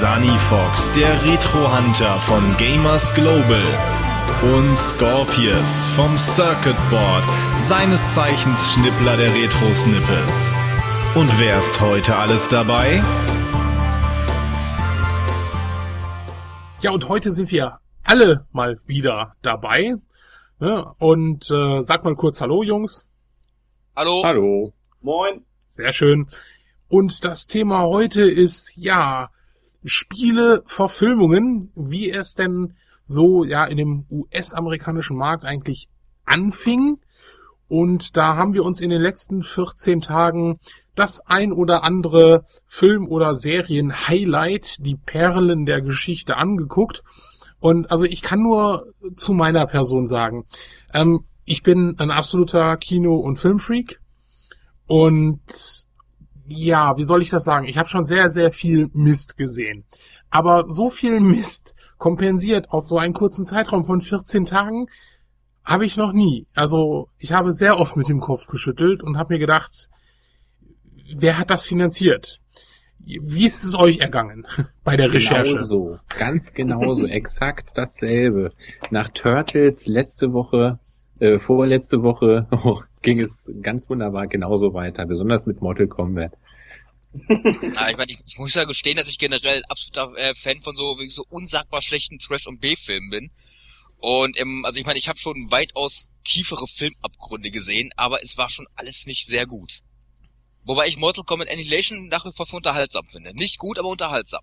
Sunny Fox, der Retro-Hunter von Gamers Global. Und Scorpius vom Circuit Board, seines Zeichens Schnippler der Retro-Snippets. Und wer ist heute alles dabei? Ja, und heute sind wir alle mal wieder dabei. Ne? Und äh, sag mal kurz Hallo, Jungs. Hallo. Hallo. Moin. Sehr schön. Und das Thema heute ist, ja, Spiele, Verfilmungen, wie es denn so, ja, in dem US-amerikanischen Markt eigentlich anfing. Und da haben wir uns in den letzten 14 Tagen das ein oder andere Film- oder Serien-Highlight, die Perlen der Geschichte angeguckt. Und also ich kann nur zu meiner Person sagen, ähm, ich bin ein absoluter Kino- und Filmfreak. Und ja, wie soll ich das sagen? Ich habe schon sehr, sehr viel Mist gesehen. Aber so viel Mist kompensiert auf so einen kurzen Zeitraum von 14 Tagen habe ich noch nie. Also ich habe sehr oft mit dem Kopf geschüttelt und habe mir gedacht, wer hat das finanziert? Wie ist es euch ergangen bei der Recherche? Genau so, ganz genau so, exakt dasselbe. Nach Turtles letzte Woche, äh, vorletzte Woche oh, ging es ganz wunderbar genauso weiter, besonders mit Mortal Kombat. Ja, ich, mein, ich, ich muss ja gestehen, dass ich generell absoluter äh, Fan von so wirklich so unsagbar schlechten Trash- und B-Filmen bin. Und ähm, also ich meine, ich habe schon weitaus tiefere Filmabgründe gesehen, aber es war schon alles nicht sehr gut. Wobei ich Mortal Kombat Annihilation nach wie vor für unterhaltsam finde. Nicht gut, aber unterhaltsam.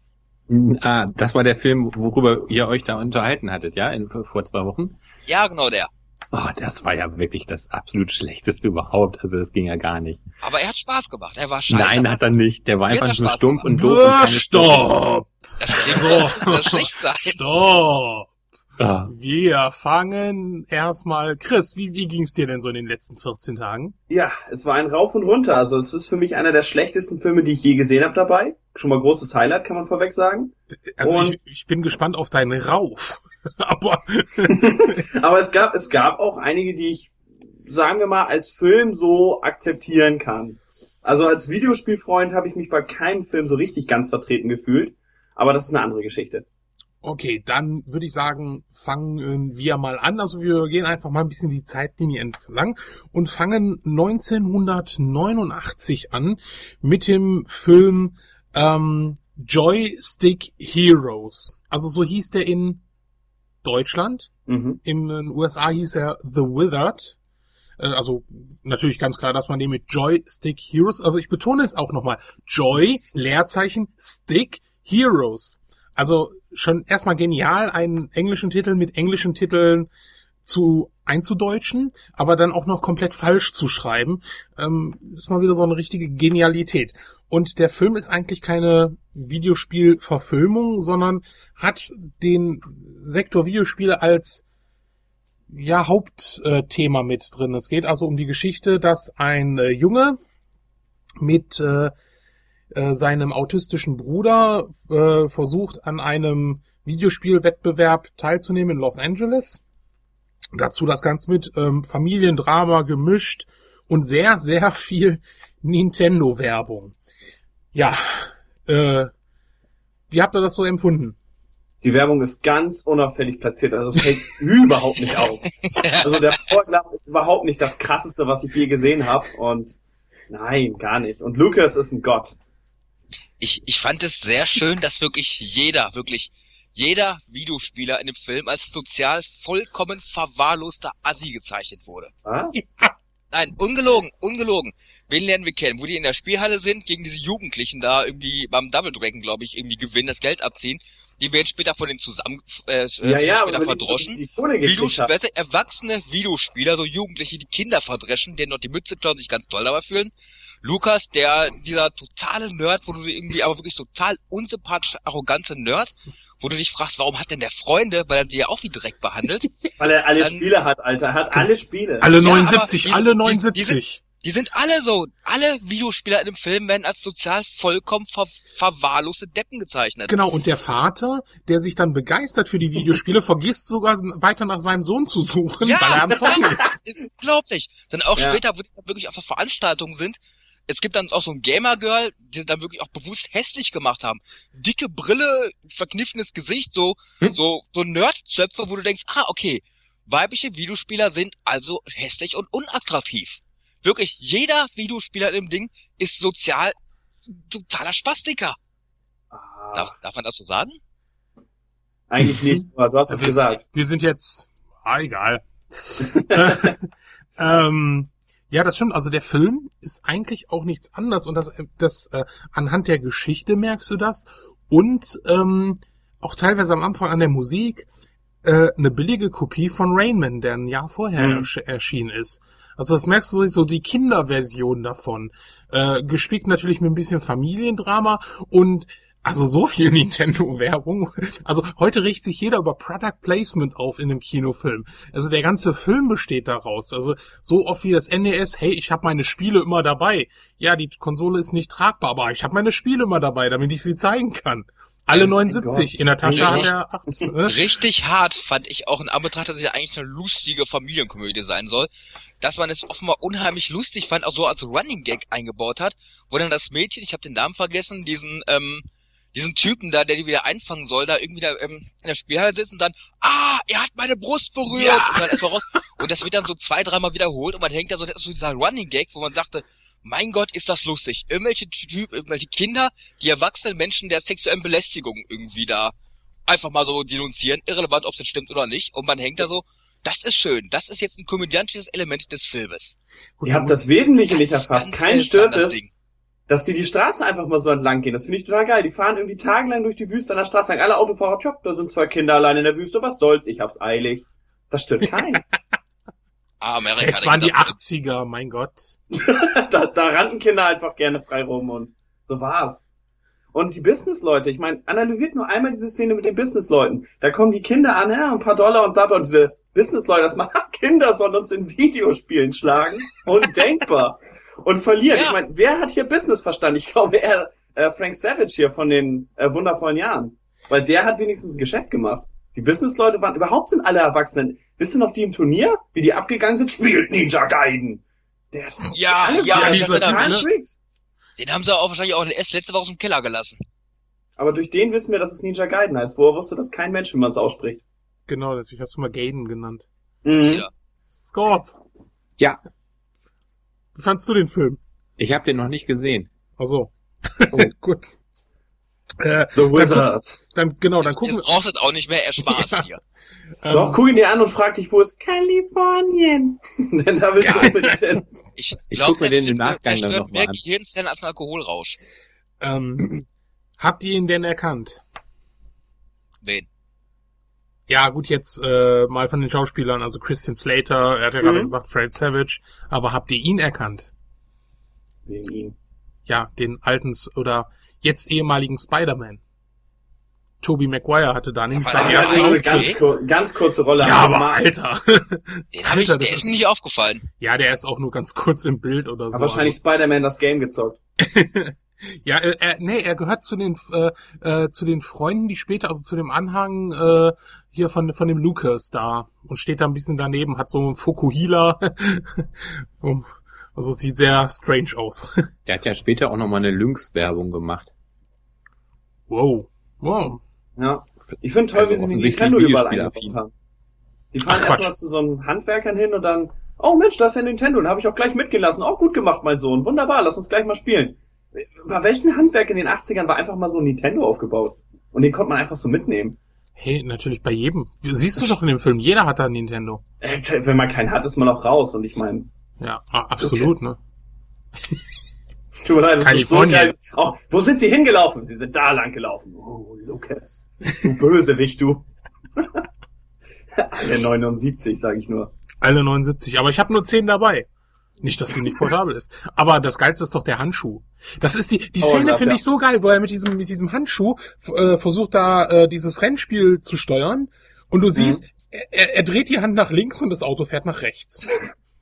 Ah, das war der Film, worüber ihr euch da unterhalten hattet, ja, in, vor zwei Wochen? Ja, genau der. Oh, das war ja wirklich das absolut schlechteste überhaupt. Also das ging ja gar nicht. Aber er hat Spaß gemacht. Er war scheiße. Nein, hat er nicht. Der war Mir einfach nur Spaß stumpf gemacht. und doof. und Ah, keine stopp! Das klingt so, als müsste das schlecht sein. Stopp! Ah. Wir fangen erstmal. Chris, wie, wie ging's dir denn so in den letzten 14 Tagen? Ja, es war ein Rauf und runter. Also es ist für mich einer der schlechtesten Filme, die ich je gesehen habe dabei. Schon mal großes Highlight, kann man vorweg sagen. Also Und- ich, ich bin gespannt auf deinen Rauf. Aber Aber es gab, es gab auch einige, die ich, sagen wir mal, als Film so akzeptieren kann. Also als Videospielfreund habe ich mich bei keinem Film so richtig ganz vertreten gefühlt. Aber das ist eine andere Geschichte. okay, dann würde ich sagen, fangen wir mal an. Also wir gehen einfach mal ein bisschen die Zeitlinie entlang und fangen 1989 an mit dem Film ähm, Joystick Heroes. Also so hieß der in Deutschland. Mhm. In den USA hieß er The Withered. Äh, Also natürlich ganz klar, dass man den mit Joystick Heroes, also ich betone es auch nochmal, Joy, Leerzeichen, Stick, Heroes. Also schon erstmal genial, einen englischen Titel mit englischen Titeln zu einzudeutschen, aber dann auch noch komplett falsch zu schreiben, ähm, ist mal wieder so eine richtige Genialität. Und der Film ist eigentlich keine Videospielverfilmung, sondern hat den Sektor Videospiele als ja Hauptthema mit drin. Es geht also um die Geschichte, dass ein äh, Junge mit äh, äh, seinem autistischen Bruder äh, versucht, an einem Videospielwettbewerb teilzunehmen in Los Angeles. Dazu das Ganze mit ähm, Familiendrama gemischt und sehr, sehr viel Nintendo-Werbung. Ja, äh, wie habt ihr das so empfunden? Die Werbung ist ganz unauffällig platziert. Also es fällt überhaupt nicht auf. Also der Vorglas ist überhaupt nicht das krasseste, was ich je gesehen habe. Und nein, gar nicht. Und Lucas ist ein Gott. Ich, ich fand es sehr schön, dass wirklich jeder, wirklich jeder Videospieler in dem Film als sozial vollkommen verwahrloster Assi gezeichnet wurde. Ah? Nein, ungelogen, ungelogen. Wen lernen wir kennen? Wo die in der Spielhalle sind, gegen diese Jugendlichen da irgendwie beim Double Dragon, glaube ich, irgendwie gewinnen, das Geld abziehen. Die werden später von denen zusammen, äh, Ja, ja, später verdroschen. die gekriegt Videos, erwachsene Videospieler, so Jugendliche, die Kinder verdreschen, denen noch die Mütze klauen, sich ganz toll dabei fühlen. Lukas, der, dieser totale Nerd, wo du irgendwie, aber wirklich total unsympathisch, arrogante Nerd, wo du dich fragst, warum hat denn der Freunde, weil er die ja auch wie Dreck behandelt. Weil er alle Dann- Spiele hat, Alter. Er hat alle Spiele. Alle Ja, 79, aber die- alle die- die 79. Die sind alle so. Alle Videospieler in dem Film werden als sozial vollkommen ver verwahrloste Deppen gezeichnet. Genau, und der Vater, der sich dann begeistert für die Videospiele, vergisst sogar weiter nach seinem Sohn zu suchen, weil er am Zocken ist. ist unglaublich. Dann auch Ja. später, wo die dann wirklich auf der Veranstaltung sind, es gibt dann auch so ein Gamer-Girl, die sie dann wirklich auch bewusst hässlich gemacht haben. Dicke Brille, verkniffenes Gesicht, so, Hm? so, so Nerd-Zöpfe, wo du denkst, ah, okay, weibliche Videospieler sind also hässlich und unattraktiv. Wirklich, jeder Videospieler in dem Ding ist sozial totaler Spastiker. Ah, Darf, darf man das so sagen? eigentlich nicht, aber du hast es Also- gesagt. Wir sind jetzt, ah, egal. äh, ähm, ja, das stimmt. Also der Film ist eigentlich auch nichts anderes und das, das äh, anhand der Geschichte merkst du das und ähm, auch teilweise am Anfang an der Musik äh, eine billige Kopie von Rainman, der ein Jahr vorher Mhm. ersch erschienen ist. Also das merkst du so die Kinderversion davon. Äh, gespickt natürlich mit ein bisschen Familiendrama und also so viel Nintendo-Werbung. Also heute riecht sich jeder über Product Placement auf in einem Kinofilm. Also der ganze Film besteht daraus. Also so oft wie das NES, hey, ich habe meine Spiele immer dabei. Ja, die Konsole ist nicht tragbar, aber ich habe meine Spiele immer dabei, damit ich sie zeigen kann. Alle Oh 79. Gott. In der Tasche hat er 18. Ne? Richtig hart fand ich auch in Anbetracht, dass es ja eigentlich eine lustige Familienkomödie sein soll, dass man es offenbar unheimlich lustig fand, auch so als Running Gag eingebaut hat, wo dann das Mädchen, ich habe den Namen vergessen, diesen ähm, diesen Typen da, der die wieder einfangen soll, da irgendwie da ähm, in der Spielhalle sitzt und dann, ah, er hat meine Brust berührt Ja. und dann erstmal raus und das wird dann so zwei, dreimal wiederholt und man hängt da so, das ist so dieser Running Gag, wo man sagte, mein Gott, ist das lustig. Irgendwelche Typ, irgendwelche Kinder, die erwachsenen Menschen der sexuellen Belästigung irgendwie da einfach mal so denunzieren, irrelevant, ob es jetzt stimmt oder nicht. Und man hängt da so, das ist schön, das ist jetzt ein komödiantisches Element des Filmes. Ihr habt das Wesentliche nicht erfasst. Kein stört es. Dass die die Straße einfach mal so entlang gehen. Das finde ich total geil. Die fahren irgendwie tagelang durch die Wüste an der Straße. Sagen alle Autofahrer, tja, da sind zwei Kinder allein in der Wüste, was soll's, ich hab's eilig. Das stört keinen. Ah, Amerika. Es waren die Kinder- 80er, mein Gott. da, da rannten Kinder einfach gerne frei rum und so war's. Und die Businessleute, ich meine, analysiert nur einmal diese Szene mit den Businessleuten. Da kommen die Kinder an, ja, ein paar Dollar und bla bla. Und diese Businessleute, das machen Kinder sollen uns in Videospielen schlagen. Undenkbar. Und verlieren. Ja. Ich meine, wer hat hier Business verstanden? Ich glaube eher äh, Frank Savage hier von den äh, wundervollen Jahren. Weil der hat wenigstens ein Geschäft gemacht. Die Businessleute waren, überhaupt sind alle Erwachsenen. Wisst ihr noch die im Turnier? Wie die abgegangen sind? Spielt Ninja Gaiden! Der ist, Ja, alle ja, waren ich dieser den haben sie auch wahrscheinlich auch erst letzte Woche aus dem Keller gelassen. Aber durch den wissen wir, dass es Ninja Gaiden heißt. Woher wusste das kein Mensch, wie man es ausspricht? Genau, deswegen hast du mal Gaiden genannt. Mhm. Jeder. Scorp, Ja, wie fandst du den Film? ich habe den noch nicht gesehen. Ach so. Oh. Gut. Äh, The Dann, Wizard. dann genau, dann gucken jetzt wir. brauchst du es auch nicht mehr, er Spaß Ja. hier. ähm, Doch, guck ihn dir an und frag dich, wo ist Kalifornien? Denn da willst du unbedingt hin. Ich, Ich glaub, guck mir den im Nachgang dann noch mal mehr an. Gehirnzellen als ein Alkoholrausch. ähm, habt ihr ihn denn erkannt? Wen? Ja, gut, jetzt äh, mal von den Schauspielern, also Christian Slater, er hat ja gerade Mhm. gesagt, Fred Savage, aber habt ihr ihn erkannt? Wegen ihm. Ja, den alten oder jetzt ehemaligen Spider-Man. Tobey Maguire hatte da nämlich Aber seinen ersten. Auftritt. ganz, kur ganz kurze Rolle. Ja, aber mal- Alter. Den hab ich, Alter, der das ist mir nicht aufgefallen. Ja, der ist auch nur ganz kurz im Bild oder so. Hat wahrscheinlich Spider-Man das Game gezockt. Ja, äh, er, nee, er gehört zu den äh, äh, zu den Freunden, die später, also zu dem Anhang äh, hier von von dem Lucas da und steht da ein bisschen daneben, hat so einen Fokuhila. Um, also sieht sehr strange aus. Der hat ja später auch nochmal eine Lynx-Werbung gemacht. wow. Wow. Ja. Ich finde toll, Also wie sie den offensichtlich Nintendo überall eingebaut haben. Die fahren erstmal zu so einem Handwerkern hin und dann, oh Mensch, da ist ja Nintendo, den habe ich auch gleich mitgelassen. Auch gut gemacht, mein Sohn. Wunderbar, lass uns gleich mal spielen. Bei welchen Handwerk in den 80ern war einfach mal so ein Nintendo aufgebaut? Und den konnte man einfach so mitnehmen. Hey, natürlich bei jedem. Siehst du doch in dem Film, jeder hat da ein Nintendo. Äh, Wenn man keinen hat, ist man auch raus. Und ich meine, Ja, a- absolut, Lucas. ne? tut mir leid, das ist so geil. Auch, wo sind sie hingelaufen? Sie sind da lang gelaufen. Oh, Lukas. Du Bösewicht, du. Alle 79, sage ich nur. Alle 79, aber ich habe nur 10 dabei. Nicht, dass sie nicht portabel ist. Aber das Geilste ist doch der Handschuh. Das ist die, die Oh, Szene ja, finde ja. ich so geil, wo er mit diesem, mit diesem Handschuh äh, versucht da äh, dieses Rennspiel zu steuern. Und du Mhm. siehst, er, er dreht die Hand nach links und das Auto fährt nach rechts.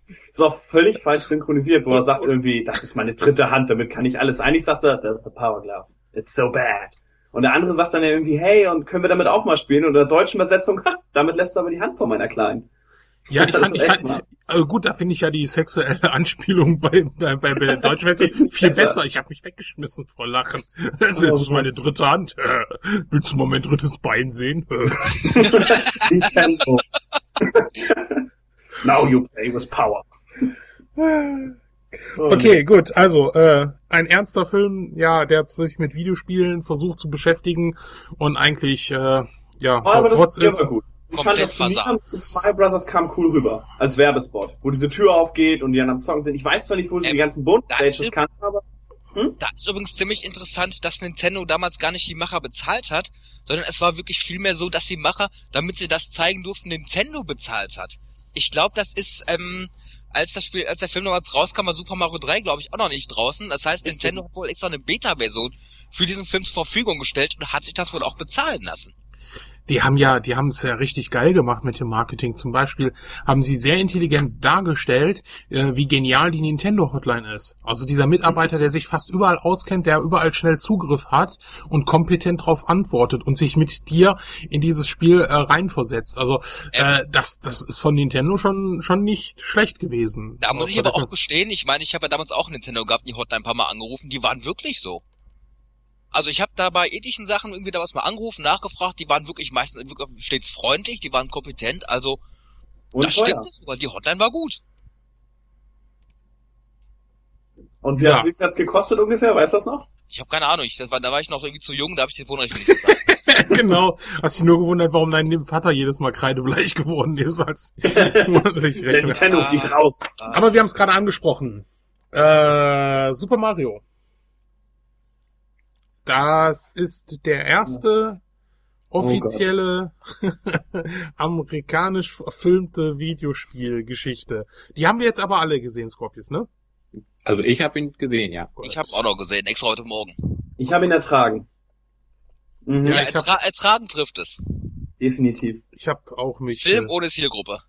Ist auch völlig falsch synchronisiert, wo er sagt irgendwie, das ist meine dritte Hand, damit kann ich alles. Eigentlich sagt er, "That's the power glove. It's so bad. Und der andere sagt dann ja irgendwie, hey, und können wir damit auch mal spielen? Und in der deutschen Übersetzung, ha, damit lässt du aber die Hand von meiner Kleinen. Ja, ich Das fand, ich fand, also gut, da finde ich ja die sexuelle Anspielung bei, bei, bei, der deutschen Version viel besser. Ich habe mich weggeschmissen vor Lachen. Das Oh, ist meine dritte Hand. Willst du mal mein drittes Bein sehen? Nintendo. Now you play with power. Okay, gut. Also, äh, ein ernster Film, ja, der sich mit Videospielen versucht zu beschäftigen und eigentlich, äh, ja, Oh, aber das ist gut. Ich fand das zu Mario Brothers kam cool rüber. Als Werbespot. Wo diese Tür aufgeht und die dann am Zocken sind. Ich weiß zwar nicht, wo sie Ähm, die ganzen Bonus-Stages kannten, aber Da ist übrigens ziemlich interessant, dass Nintendo damals gar nicht die Macher bezahlt hat, sondern es war wirklich vielmehr so, dass die Macher, damit sie das zeigen durften, Nintendo bezahlt hat. Ich glaube, das ist, ähm, als das Spiel, als der Film damals rauskam, war Super Mario 3, glaube ich, auch noch nicht draußen. Das heißt. Nintendo hat wohl extra eine Beta-Version für diesen Film zur Verfügung gestellt und hat sich das wohl auch bezahlen lassen. Die haben ja, die haben es ja richtig geil gemacht mit dem Marketing. Zum Beispiel haben sie sehr intelligent dargestellt, äh, wie genial die Nintendo Hotline ist. Also dieser Mitarbeiter, der sich fast überall auskennt, der überall schnell Zugriff hat und kompetent darauf antwortet und sich mit dir in dieses Spiel äh, reinversetzt. Also äh, das, das ist von Nintendo schon schon nicht schlecht gewesen. Da muss ich aber auch gestehen, ich meine, ich habe ja damals auch Nintendo gehabt, die Hotline ein paar Mal angerufen, die waren wirklich so. Also ich habe da bei ethischen Sachen irgendwie da was mal angerufen, nachgefragt, die waren wirklich meistens wirklich stets freundlich, die waren kompetent, also und das teuer. stimmt sogar, die Hotline war gut. Und wie, Ja. viel hat's gekostet ungefähr? Weißt du das noch? Ich habe keine Ahnung, ich, das war, da war ich noch irgendwie zu jung, da habe ich Telefonrechnung nicht gezahlt. genau. Hast dich nur gewundert, warum dein Vater jedes Mal kreidebleich geworden ist, als monatlich Der. Nintendo Ah. fliegt raus. Aber wir haben es gerade angesprochen. Äh, Super Mario. Das ist der erste offizielle amerikanisch verfilmte Videospielgeschichte. Die haben wir jetzt aber alle gesehen, Scorpius, ne? Also ich habe ihn gesehen, ja. Ich habe auch noch gesehen, extra heute Morgen. Ich habe ihn ertragen. Mhm, Ja, hab- ertra ertragen trifft es. definitiv. Ich habe auch mich. Film äh, ohne Zielgruppe.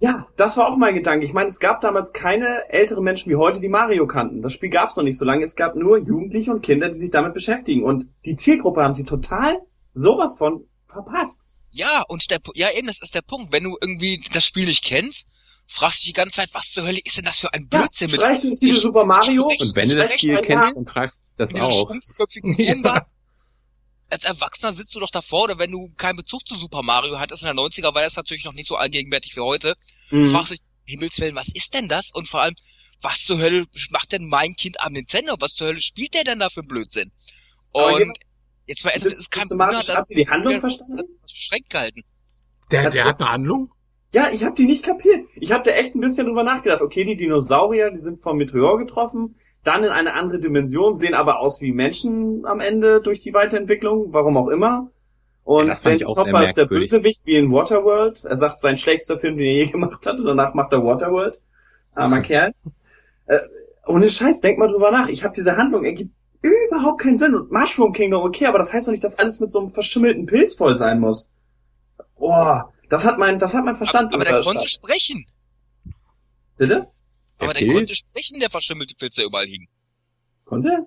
Ja, das war auch mein Gedanke. Ich meine, es gab damals keine älteren Menschen wie heute, die Mario kannten. Das Spiel gab es noch nicht so lange. Es gab nur Jugendliche und Kinder, die sich damit beschäftigen. Und die Zielgruppe haben sie total sowas von verpasst. Ja, und der, ja eben, das ist der Punkt. Wenn du irgendwie das Spiel nicht kennst, fragst du dich die ganze Zeit, was zur Hölle ist denn das für ein Blödsinn ja, mit den Titel Super Mario. ich- Und wenn du das Spiel kennst, dann fragst du dich das auch. Als Erwachsener sitzt du doch davor, oder wenn du keinen Bezug zu Super Mario hattest in der 90er, war das natürlich noch nicht so allgegenwärtig wie heute, Mhm. fragst du dich, Himmelswillen, was ist denn das? Und vor allem, was zur Hölle macht denn mein Kind am Nintendo? Was zur Hölle spielt der denn da für Blödsinn? Und jetzt mal ehrlich, das ist kein habt ihr die Handlung verstanden? Das beschränkt gehalten. der, der hat eine Handlung? Ja, ich habe die nicht kapiert. Ich habe da echt ein bisschen drüber nachgedacht. Okay, die Dinosaurier, die sind vom Meteor getroffen, dann in eine andere Dimension, sehen aber aus wie Menschen am Ende durch die Weiterentwicklung, warum auch immer. Und Ja, Dennis Hopper ist der. Bösewicht wie in Waterworld. Er sagt, sein schlechtester Film, den er je gemacht hat, und danach macht er Waterworld. Armer Kerl. Äh, ohne Scheiß, denk mal drüber nach. Ich habe diese Handlung, ergibt überhaupt keinen Sinn. Und Mushroom Kingdom, okay, aber das heißt doch nicht, dass alles mit so einem verschimmelten Pilz voll sein muss. Boah, das hat mein, das hat mein Verstand Aber, aber der konnte sprechen. Bitte? Aber Der Pilz? konnte sprechen, der verschimmelte Pilz, der überall hing. Konnte er?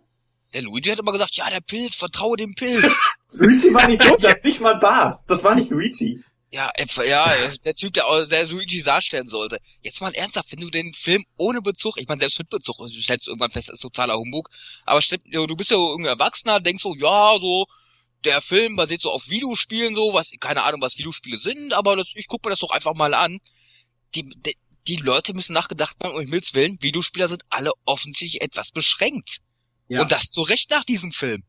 Der Luigi hat immer gesagt, ja, der Pilz, vertraue dem Pilz. Luigi war nicht tot, der hat nicht mal Bart. Das war nicht Luigi. ja, äh, ja, der Typ, der, der Luigi darstellen sollte. Jetzt mal ernsthaft, wenn du den Film ohne Bezug, ich meine, selbst mit Bezug, stellst du irgendwann fest, das ist totaler Humbug, aber stimmt, du bist ja irgendein Erwachsener, denkst so, ja, so, der Film basiert so auf Videospielen, so, was, keine Ahnung, was Videospiele sind, aber das, ich guck mir das doch einfach mal an. Die, die, die Leute müssen nachgedacht haben, um Himmels Willen, Videospieler sind alle offensichtlich etwas beschränkt. Ja. Und das zu Recht nach diesem Film.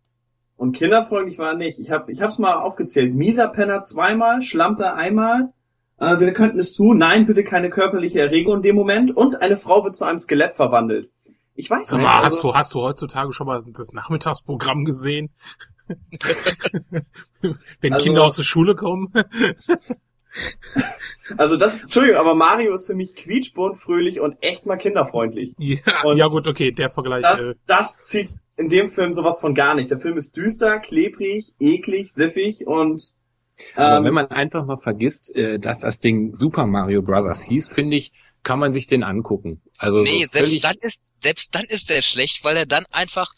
Und kinderfreundlich war nicht. Ich habe ich hab's mal aufgezählt. Mieser Penner zweimal, Schlampe einmal. Äh, wir könnten es tun. Nein, bitte keine körperliche Erregung in dem Moment. Und eine Frau wird zu einem Skelett verwandelt. Ich weiß Sag nicht. mal, hast also, du, hast du heutzutage schon mal das Nachmittagsprogramm gesehen? Wenn Also- Kinder aus der Schule kommen? Also das, Entschuldigung, aber Mario ist für mich quietschbunt, fröhlich und echt mal kinderfreundlich. Ja, Und ja gut, okay, der Vergleich. Das, äh, das zieht in dem Film sowas von gar nicht. Der Film ist düster, klebrig, eklig, siffig und Aber ähm, wenn man einfach mal vergisst, äh, dass das Ding Super Mario Bros. hieß, finde ich, kann man sich den angucken. Also Nee, so selbst dann ist, selbst dann ist der schlecht, weil er dann einfach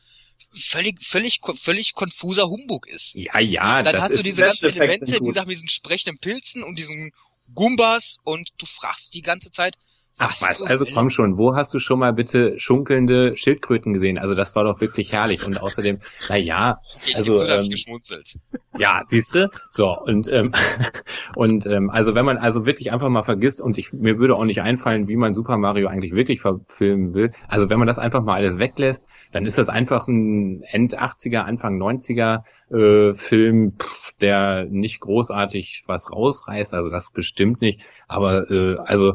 völlig, völlig, völlig konfuser Humbug ist. Ja, ja, Dann das hast du diese ganzen Elemente, gut. gesagt, mit diesen sprechenden Pilzen und diesen Goombas und du fragst die ganze Zeit, Ach was, zur also komm schon, wo hast du schon mal bitte schunkelnde Schildkröten gesehen? Also das war doch wirklich herrlich. Und außerdem, na ja, Ich also, ich ähm, geschmunzelt. ja, siehst du? So, und, ähm, und ähm, also wenn man also wirklich einfach mal vergisst, und ich mir würde auch nicht einfallen, wie man Super Mario eigentlich wirklich verfilmen will, also wenn man das einfach mal alles weglässt, dann ist das einfach ein End 80er, Anfang 90er äh, Film, pff, der nicht großartig was rausreißt, also das bestimmt nicht, aber äh, also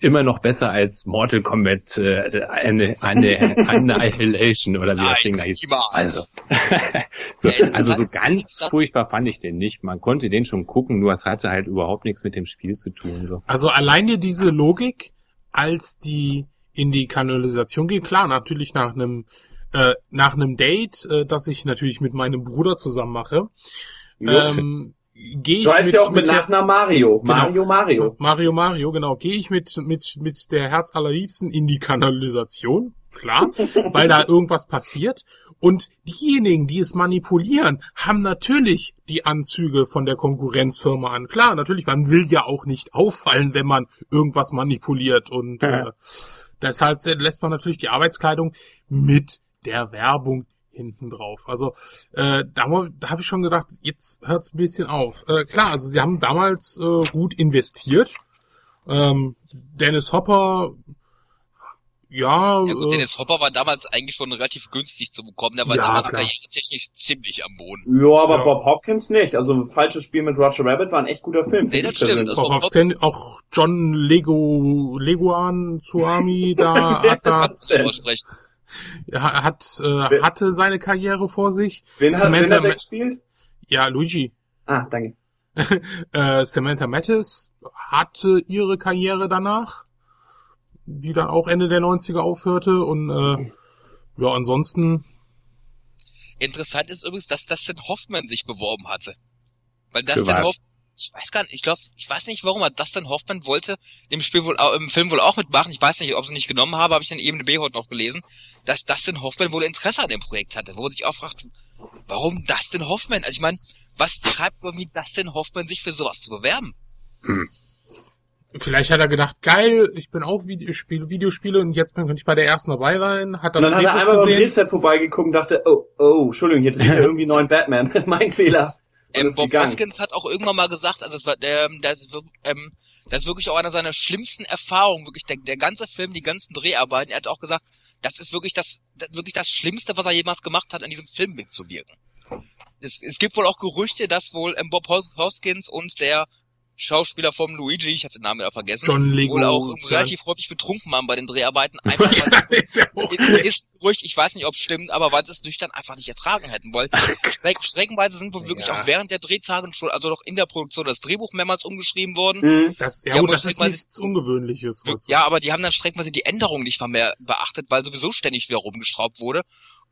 immer noch besser als Mortal Kombat äh, eine, eine Annihilation oder wie das Ding da hieß. niemals. Also, so, Ja, also so ganz furchtbar fand ich den nicht. Man konnte den schon gucken, nur es hatte halt überhaupt nichts mit dem Spiel zu tun. So. Also alleine diese Logik, als die in die Kanalisation geht, klar, natürlich nach einem äh, nach einem Date, äh, das ich natürlich mit meinem Bruder zusammen mache, ähm, gehe ich du heißt mit, ja auch mit mit Nachnamen Mario. Genau. Mario, Mario. Mario Mario, genau, gehe ich mit mit mit der Herz allerliebsten in die Kanalisation, klar, weil da irgendwas passiert und diejenigen, die es manipulieren, haben natürlich die Anzüge von der Konkurrenzfirma an. Klar, natürlich, man will ja auch nicht auffallen, wenn man irgendwas manipuliert und äh, deshalb lässt man natürlich die Arbeitskleidung mit der Werbung hinten drauf. Also äh, da, da habe ich schon gedacht, jetzt hört's ein bisschen auf. Äh, klar, also sie haben damals äh, gut investiert. Ähm, Dennis Hopper, ja, Ja gut, äh, Dennis Hopper war damals eigentlich schon relativ günstig zu bekommen. Der war Ja, damals karrieretechnisch ziemlich am Boden. Ja, aber Ja. Bob Hopkins nicht. Also ein falsches Spiel mit Roger Rabbit war ein echt guter Film. Nee, das stimmt. auch, Bob Hopkins- auch John Lego Leguan Tsuami da hat, da. Er hat äh, Wer- hatte seine Karriere vor sich. Wen hat, wen Samantha hat der Ma- gespielt? Ja, Luigi. Ah, danke. Äh, Samantha Mattis hatte ihre Karriere danach, die dann auch Ende der 90er aufhörte und äh, ja, ansonsten Interessant ist übrigens, dass Dustin Hoffman sich beworben hatte. Weil Dustin was? Ich weiß gar nicht, ich glaube, ich weiß nicht warum, aber Dustin Hoffman wollte im Spiel wohl, auch- im Film wohl auch mitmachen. Ich weiß nicht, ob sie nicht genommen habe, habe ich in IMDb heute noch gelesen, dass Dustin Hoffman wohl Interesse an dem Projekt hatte, wo man sich auch fragt, warum Dustin Hoffman? Also ich meine, was treibt irgendwie Dustin Hoffman sich für sowas zu bewerben? vielleicht hat er gedacht, geil, ich bin auch Videospiele, Videospiele und jetzt bin ich bei der ersten dabei sein, hat das Und dann hat er Drehbuch einmal beim gesehen. Drehset vorbeigeguckt und dachte, oh, oh, Entschuldigung, hier dreht er irgendwie neuen Batman. mein Fehler. Ähm, Bob gegangen. Hoskins hat auch irgendwann mal gesagt, also es war, ähm, das, ähm, das ist wirklich auch einer seiner schlimmsten Erfahrungen, wirklich der, der ganze Film, die ganzen Dreharbeiten. Er hat auch gesagt, das ist wirklich das, das wirklich das Schlimmste, was er jemals gemacht hat, an diesem Film mitzuwirken. Es, es gibt wohl auch Gerüchte, dass wohl ähm, Bob Hos- Hoskins und der Schauspieler vom Luigi, ich habe den Namen ja vergessen, John Lego. wohl auch relativ häufig betrunken waren bei den Dreharbeiten, einfach weil ist ja ist ruhig, ich weiß nicht, ob es stimmt, aber weil sie es nüchtern einfach nicht ertragen hätten wollen. Streck, streckenweise sind wohl wirklich Ja. auch während der Drehtage schon, also noch in der Produktion, das Drehbuch mehrmals umgeschrieben worden. Mhm. Das, ja, Ja, gut, aber das ist nichts Ungewöhnliches. Ja, aber die haben dann streckenweise die Änderung nicht mal mehr beachtet, weil sowieso ständig wieder rumgeschraubt wurde.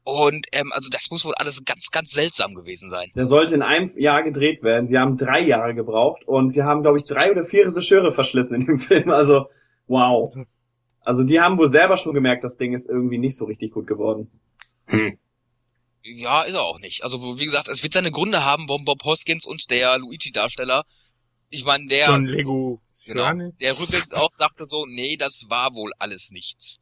Und ähm, also das muss wohl alles ganz, ganz seltsam gewesen sein. Der sollte in einem Jahr gedreht werden. Sie haben drei Jahre gebraucht und sie haben, glaube ich, drei oder vier Regisseure verschlissen in dem Film. Also, wow. Also die haben wohl selber schon gemerkt, das Ding ist irgendwie nicht so richtig gut geworden. Ja, ist er auch nicht. Also wie gesagt, es wird seine Gründe haben, warum Bob Hoskins und der Luigi-Darsteller, ich meine, der, John Lego. genau, der rückblickend auch sagte so, nee, das war wohl alles nichts.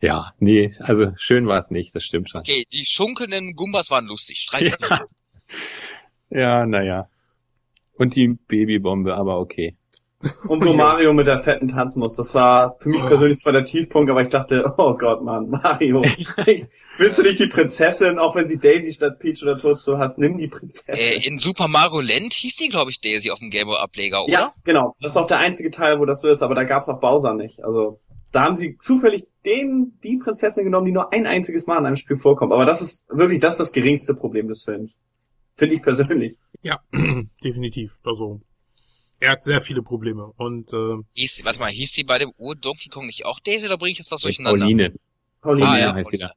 Ja, nee, also schön war es nicht, das stimmt schon. Okay, die schunkelnden Gumbas waren lustig. Streit ja. Ja, naja. Und die Babybombe, aber okay. Und wo Mario mit der fetten tanzen muss, das war für mich persönlich zwar der Tiefpunkt, aber ich dachte, oh Gott, Mann, Mario, willst du nicht die Prinzessin, auch wenn sie Daisy statt Peach oder Toadstool hast, nimm die Prinzessin. Äh, in Super Mario Land hieß die, glaube ich, Daisy auf dem Game Boy Ableger, oder? Ja, genau. Das ist auch der einzige Teil, wo das so ist, aber da gab's auch Bowser nicht. Also da haben sie zufällig den, die Prinzessin genommen, die nur ein einziges Mal in einem Spiel vorkommt. Aber das ist wirklich, das ist das geringste Problem des Films. Finde ich persönlich. Ja, definitiv. Also, er hat sehr viele Probleme. Und äh, Hieß, warte mal, hieß sie bei dem Ur Donkey Kong nicht auch Daisy oder bringe ich jetzt was durcheinander? Pauline. Pauline. Ah, ja. heißt sie da.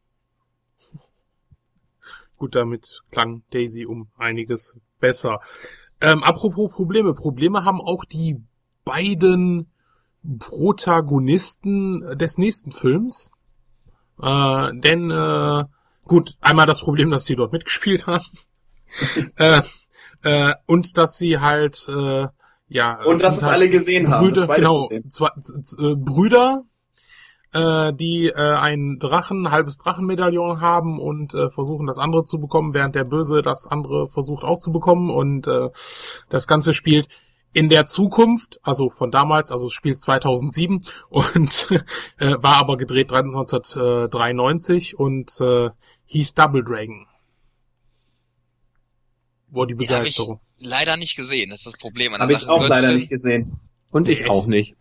gut, damit klang Daisy um einiges besser. Ähm, apropos Probleme. Probleme haben auch die beiden Protagonisten des nächsten Films. Äh, denn, äh, gut, einmal das Problem, dass sie dort mitgespielt haben. äh, äh, und dass sie halt, äh, ja. Und dass es alle gesehen haben. Brüder, zweite genau, zwei, äh, Brüder, äh, die äh, ein Drachen, ein halbes Drachenmedaillon haben und äh, versuchen das andere zu bekommen, während der Böse das andere versucht auch zu bekommen und äh, das Ganze spielt in der Zukunft, also von damals, also es spielt 2007 und äh, war aber gedreht 1993 und äh, hieß Double Dragon. War die habe ich Begeisterung. leider nicht gesehen, das ist das Problem an der Habe ich auch leider nicht gesehen. Und ich Echt? auch nicht.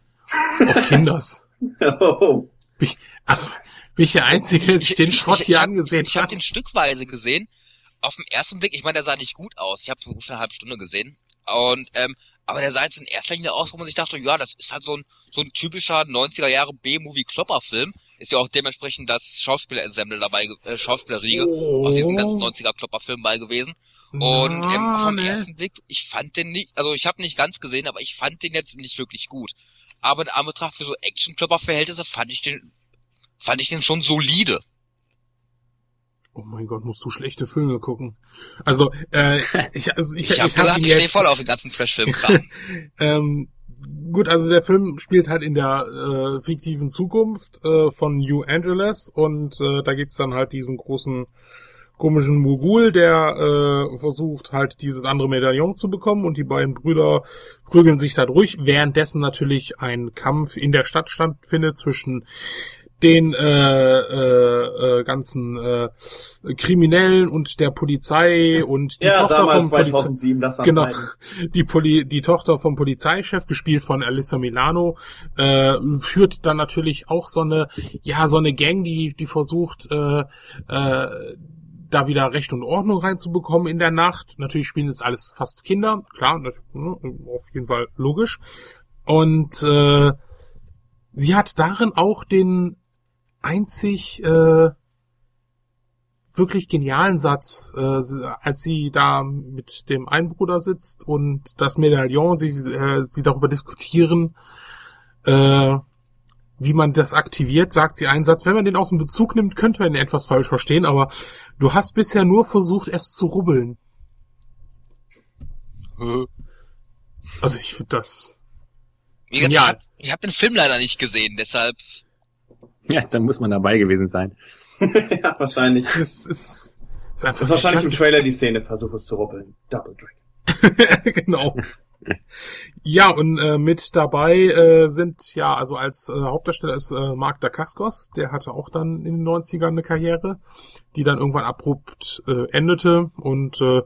Auch Kinders. Oh. Also, bin ich der Einzige, der sich den Schrott hier hab- angesehen Ich habe hat? den stückweise gesehen. Auf den ersten Blick, ich meine, der sah nicht gut aus. Ich habe ungefähr eine halbe Stunde gesehen. Und ähm, aber der sah jetzt in erster Linie aus, wo man sich dachte, ja, das ist halt so ein so ein typischer 90er Jahre B-Movie Klopper-Film. Ist ja auch dementsprechend das Schauspieler-Ensemble dabei, äh, Schauspielerriege aus diesen ganzen 90er Klopper-Filmen bei gewesen. Und Na, ähm, vom ne. ersten Blick, ich fand den nicht, also ich habe nicht ganz gesehen, aber ich fand den jetzt nicht wirklich gut. Aber in Anbetracht für so Action-Klopper-Verhältnisse fand ich den, fand ich den schon solide. Oh mein Gott, musst du schlechte Filme gucken. Also, äh, ich, also ich, Ich habe hab gesagt, ich stehe voll auf den ganzen Trash-Film-Kram. ähm, gut, also der Film spielt halt in der äh, fiktiven Zukunft äh, von New Angeles und äh, da gibt's dann halt diesen großen komischen Mogul, der äh, versucht halt dieses andere Medaillon zu bekommen und die beiden Brüder prügeln sich da durch, währenddessen natürlich ein Kampf in der Stadt stattfindet zwischen den äh, äh, äh, ganzen äh, Kriminellen und der Polizei und die ja, Tochter vom Polizei 2007, das war Genau. Zeiten. Die, Poli die Tochter vom Polizeichef, gespielt von Alyssa Milano, äh, führt dann natürlich auch so eine, ja, so eine Gang, die, die versucht, äh, äh, da wieder Recht und Ordnung reinzubekommen in der Nacht. Natürlich spielen es alles fast Kinder, klar, ne, auf jeden Fall logisch. Und äh, sie hat darin auch den einzig äh, wirklich genialen Satz, äh, als sie da mit dem einen Bruder sitzt und das Medaillon, sie, äh, sie darüber diskutieren, äh, wie man das aktiviert, sagt sie einen Satz. Wenn man den aus dem Bezug nimmt, könnte man ihn etwas falsch verstehen, aber du hast bisher nur versucht, es zu rubbeln. Also ich finde das. Wie gesagt, Ja. ich habe hab den Film leider nicht gesehen, deshalb Ja, dann muss man dabei gewesen sein. ja, wahrscheinlich. Das ist, ist einfach Das ist wahrscheinlich im. Trailer die Szene, versuch es zu ruppeln. Double Dragon. genau. Ja, und äh, mit dabei äh, sind, ja, also als äh, Hauptdarsteller ist äh, Mark Dacascos, der hatte auch dann in den 90ern eine Karriere, die dann irgendwann abrupt äh, endete und äh,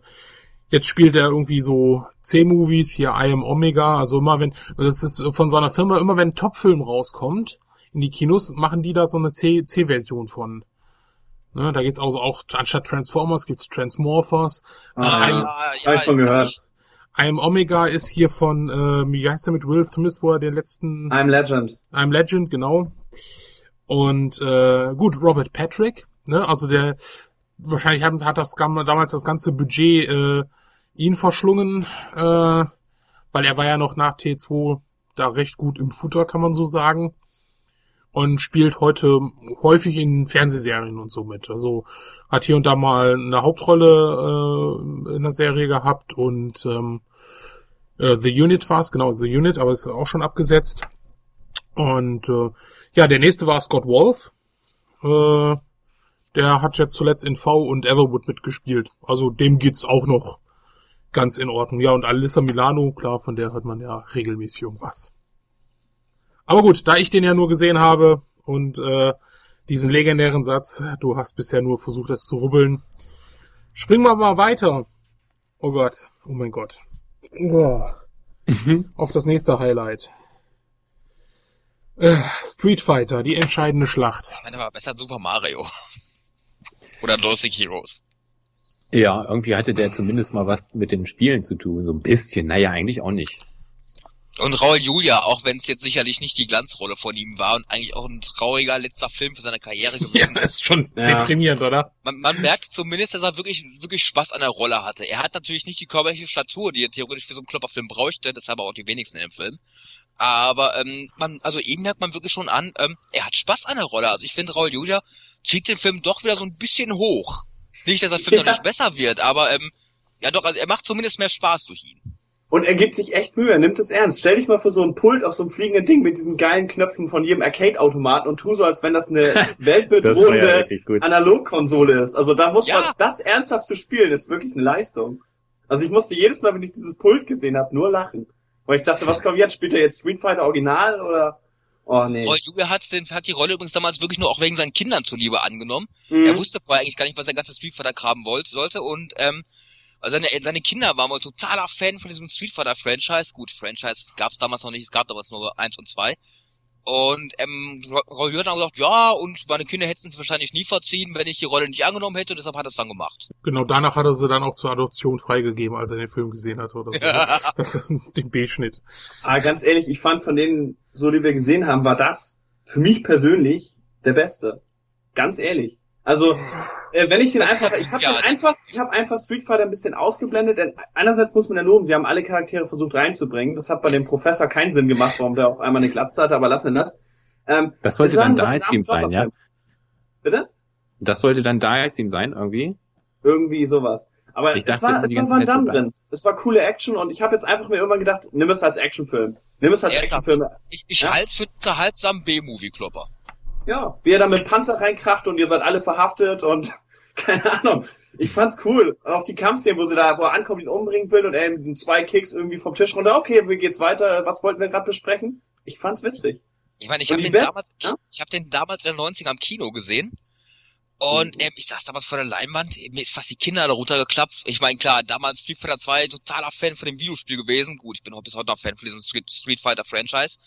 jetzt spielt er irgendwie so C-Movies, hier I Am Omega, also immer wenn, das ist von so einer Firma, immer wenn ein Top-Film rauskommt, in die Kinos, machen die da so eine C-Version von. Ne, da geht's also auch, anstatt Transformers gibt's Transmorphers. Ah, Äh, ja. Hab ich schon gehört. I Am Omega ist hier von, äh, wie heißt der mit Will Smith, wo er den letzten I'm Legend. I'm Legend, genau. Und äh, gut, Robert Patrick, ne, also der wahrscheinlich hat, hat das damals das ganze Budget äh, ihn verschlungen, äh, weil er war ja noch nach T2 da recht gut im Futter, kann man so sagen. Und spielt heute häufig in Fernsehserien und so mit. Also hat hier und da mal eine Hauptrolle äh, in der Serie gehabt und ähm, äh, The Unit war es, genau, The Unit, aber ist auch schon abgesetzt. Und äh, ja, der nächste war Scott Wolf. Äh, der hat jetzt zuletzt in V und Everwood mitgespielt. Also dem geht's auch noch ganz in Ordnung. Ja, und Alyssa Milano, klar, von der hört man ja regelmäßig irgendwas. Aber gut, da ich den ja nur gesehen habe und äh, diesen legendären Satz, du hast bisher nur versucht, es zu rubbeln, springen wir mal weiter. Oh Gott, oh mein Gott. Oh. Auf das nächste Highlight. Äh, Street Fighter, die entscheidende Schlacht. ich meine, war besser als Super Mario. Oder Lustig Heroes. Ja, irgendwie hatte der zumindest mal was mit den Spielen zu tun. So ein bisschen. Naja, eigentlich auch nicht. Und Raul Julia, auch wenn es jetzt sicherlich nicht die Glanzrolle von ihm war und eigentlich auch ein trauriger letzter Film für seine Karriere Ja, gewesen das ist schon Ja. deprimierend, oder? man, man merkt zumindest, dass er wirklich, wirklich Spaß an der Rolle hatte. Er hat natürlich nicht die körperliche Statur, die er theoretisch für so einen Klopperfilm bräuchte, deshalb auch die wenigsten in dem Film. Aber ähm, man, also ihm merkt man wirklich schon an, ähm, er hat Spaß an der Rolle. Also ich finde, Raul Julia zieht den Film doch wieder so ein bisschen hoch. Nicht, dass der Film Ja. noch nicht besser wird, aber ähm, ja doch, also er macht zumindest mehr Spaß durch ihn. Und er gibt sich echt Mühe, er nimmt es ernst. Stell dich mal vor so ein Pult auf so einem fliegenden Ding mit diesen geilen Knöpfen von jedem Arcade-Automaten und tu so, als wenn das eine ja weltbedrohende gut. Analogkonsole ist. Also da muss Ja. man, das ernsthaft zu spielen, ist wirklich eine Leistung. Also ich musste jedes Mal, wenn ich dieses Pult gesehen habe, nur lachen. Weil ich dachte, was kommt jetzt? Spielt er jetzt Street Fighter Original oder? Oh nee. Raul Julia hat, den, hat die Rolle übrigens damals wirklich nur auch wegen seinen Kindern zuliebe angenommen. Mhm. Er wusste vorher eigentlich gar nicht, was er ganze Street Fighter Kram wollte, sollte und ähm, also seine, seine Kinder waren wohl totaler Fan von diesem Street Fighter Franchise. Gut, Franchise gab es damals noch nicht, es gab damals nur eins und zwei. Und ähm, Raul hat dann gesagt, ja, und meine Kinder hätten es wahrscheinlich nie verziehen, wenn ich die Rolle nicht angenommen hätte, deshalb hat er es dann gemacht. Genau, danach hat er sie dann auch zur Adoption freigegeben, als er den Film gesehen hat oder so. Das ist den B-Schnitt. Aber ganz ehrlich, ich fand von denen, so die wir gesehen haben, war das für mich persönlich der beste. Ganz ehrlich. Also, äh, wenn ich den einfach, ich habe Ja, den einfach, ich habe einfach Street Fighter ein bisschen ausgeblendet. Denn einerseits muss man ja loben, sie haben alle Charaktere versucht reinzubringen. Das hat bei dem Professor keinen Sinn gemacht, warum der auf einmal eine Glatze hatte, aber lassen wir das. Ähm, Das sollte dann Dial-Team sein, ja? Bitte? Das sollte dann Dial-Team sein, irgendwie. Irgendwie sowas. Aber Ich es dachte, war, es war Van Damme drin. Es war coole Action und ich habe jetzt einfach mir irgendwann gedacht, nimm es als Actionfilm. Nimm es als? Actionfilm. Ich, ich Ja. halte es für einen unterhaltsamen B-Movie-Klopper. Ja, wie er da mit Panzer reinkracht und ihr seid alle verhaftet und keine Ahnung. Ich fand's cool. Auch die Kampfszenen, wo sie da, wo er ankommt, ihn umbringen will und er in zwei Kicks irgendwie vom Tisch runter. Okay, wie geht's weiter? Was wollten wir gerade besprechen? Ich fand's witzig. Ich meine, ich habe den damals, ja? ich habe den damals in den 90ern am Kino gesehen. Und Mhm. ähm, ich saß damals vor der Leinwand, mir ist fast die Kinder darunter geklappt. Ich meine, klar, damals Street Fighter 2, totaler Fan von dem Videospiel gewesen. Gut, ich bin bis heute noch Fan von diesem Street, Street Fighter Franchise.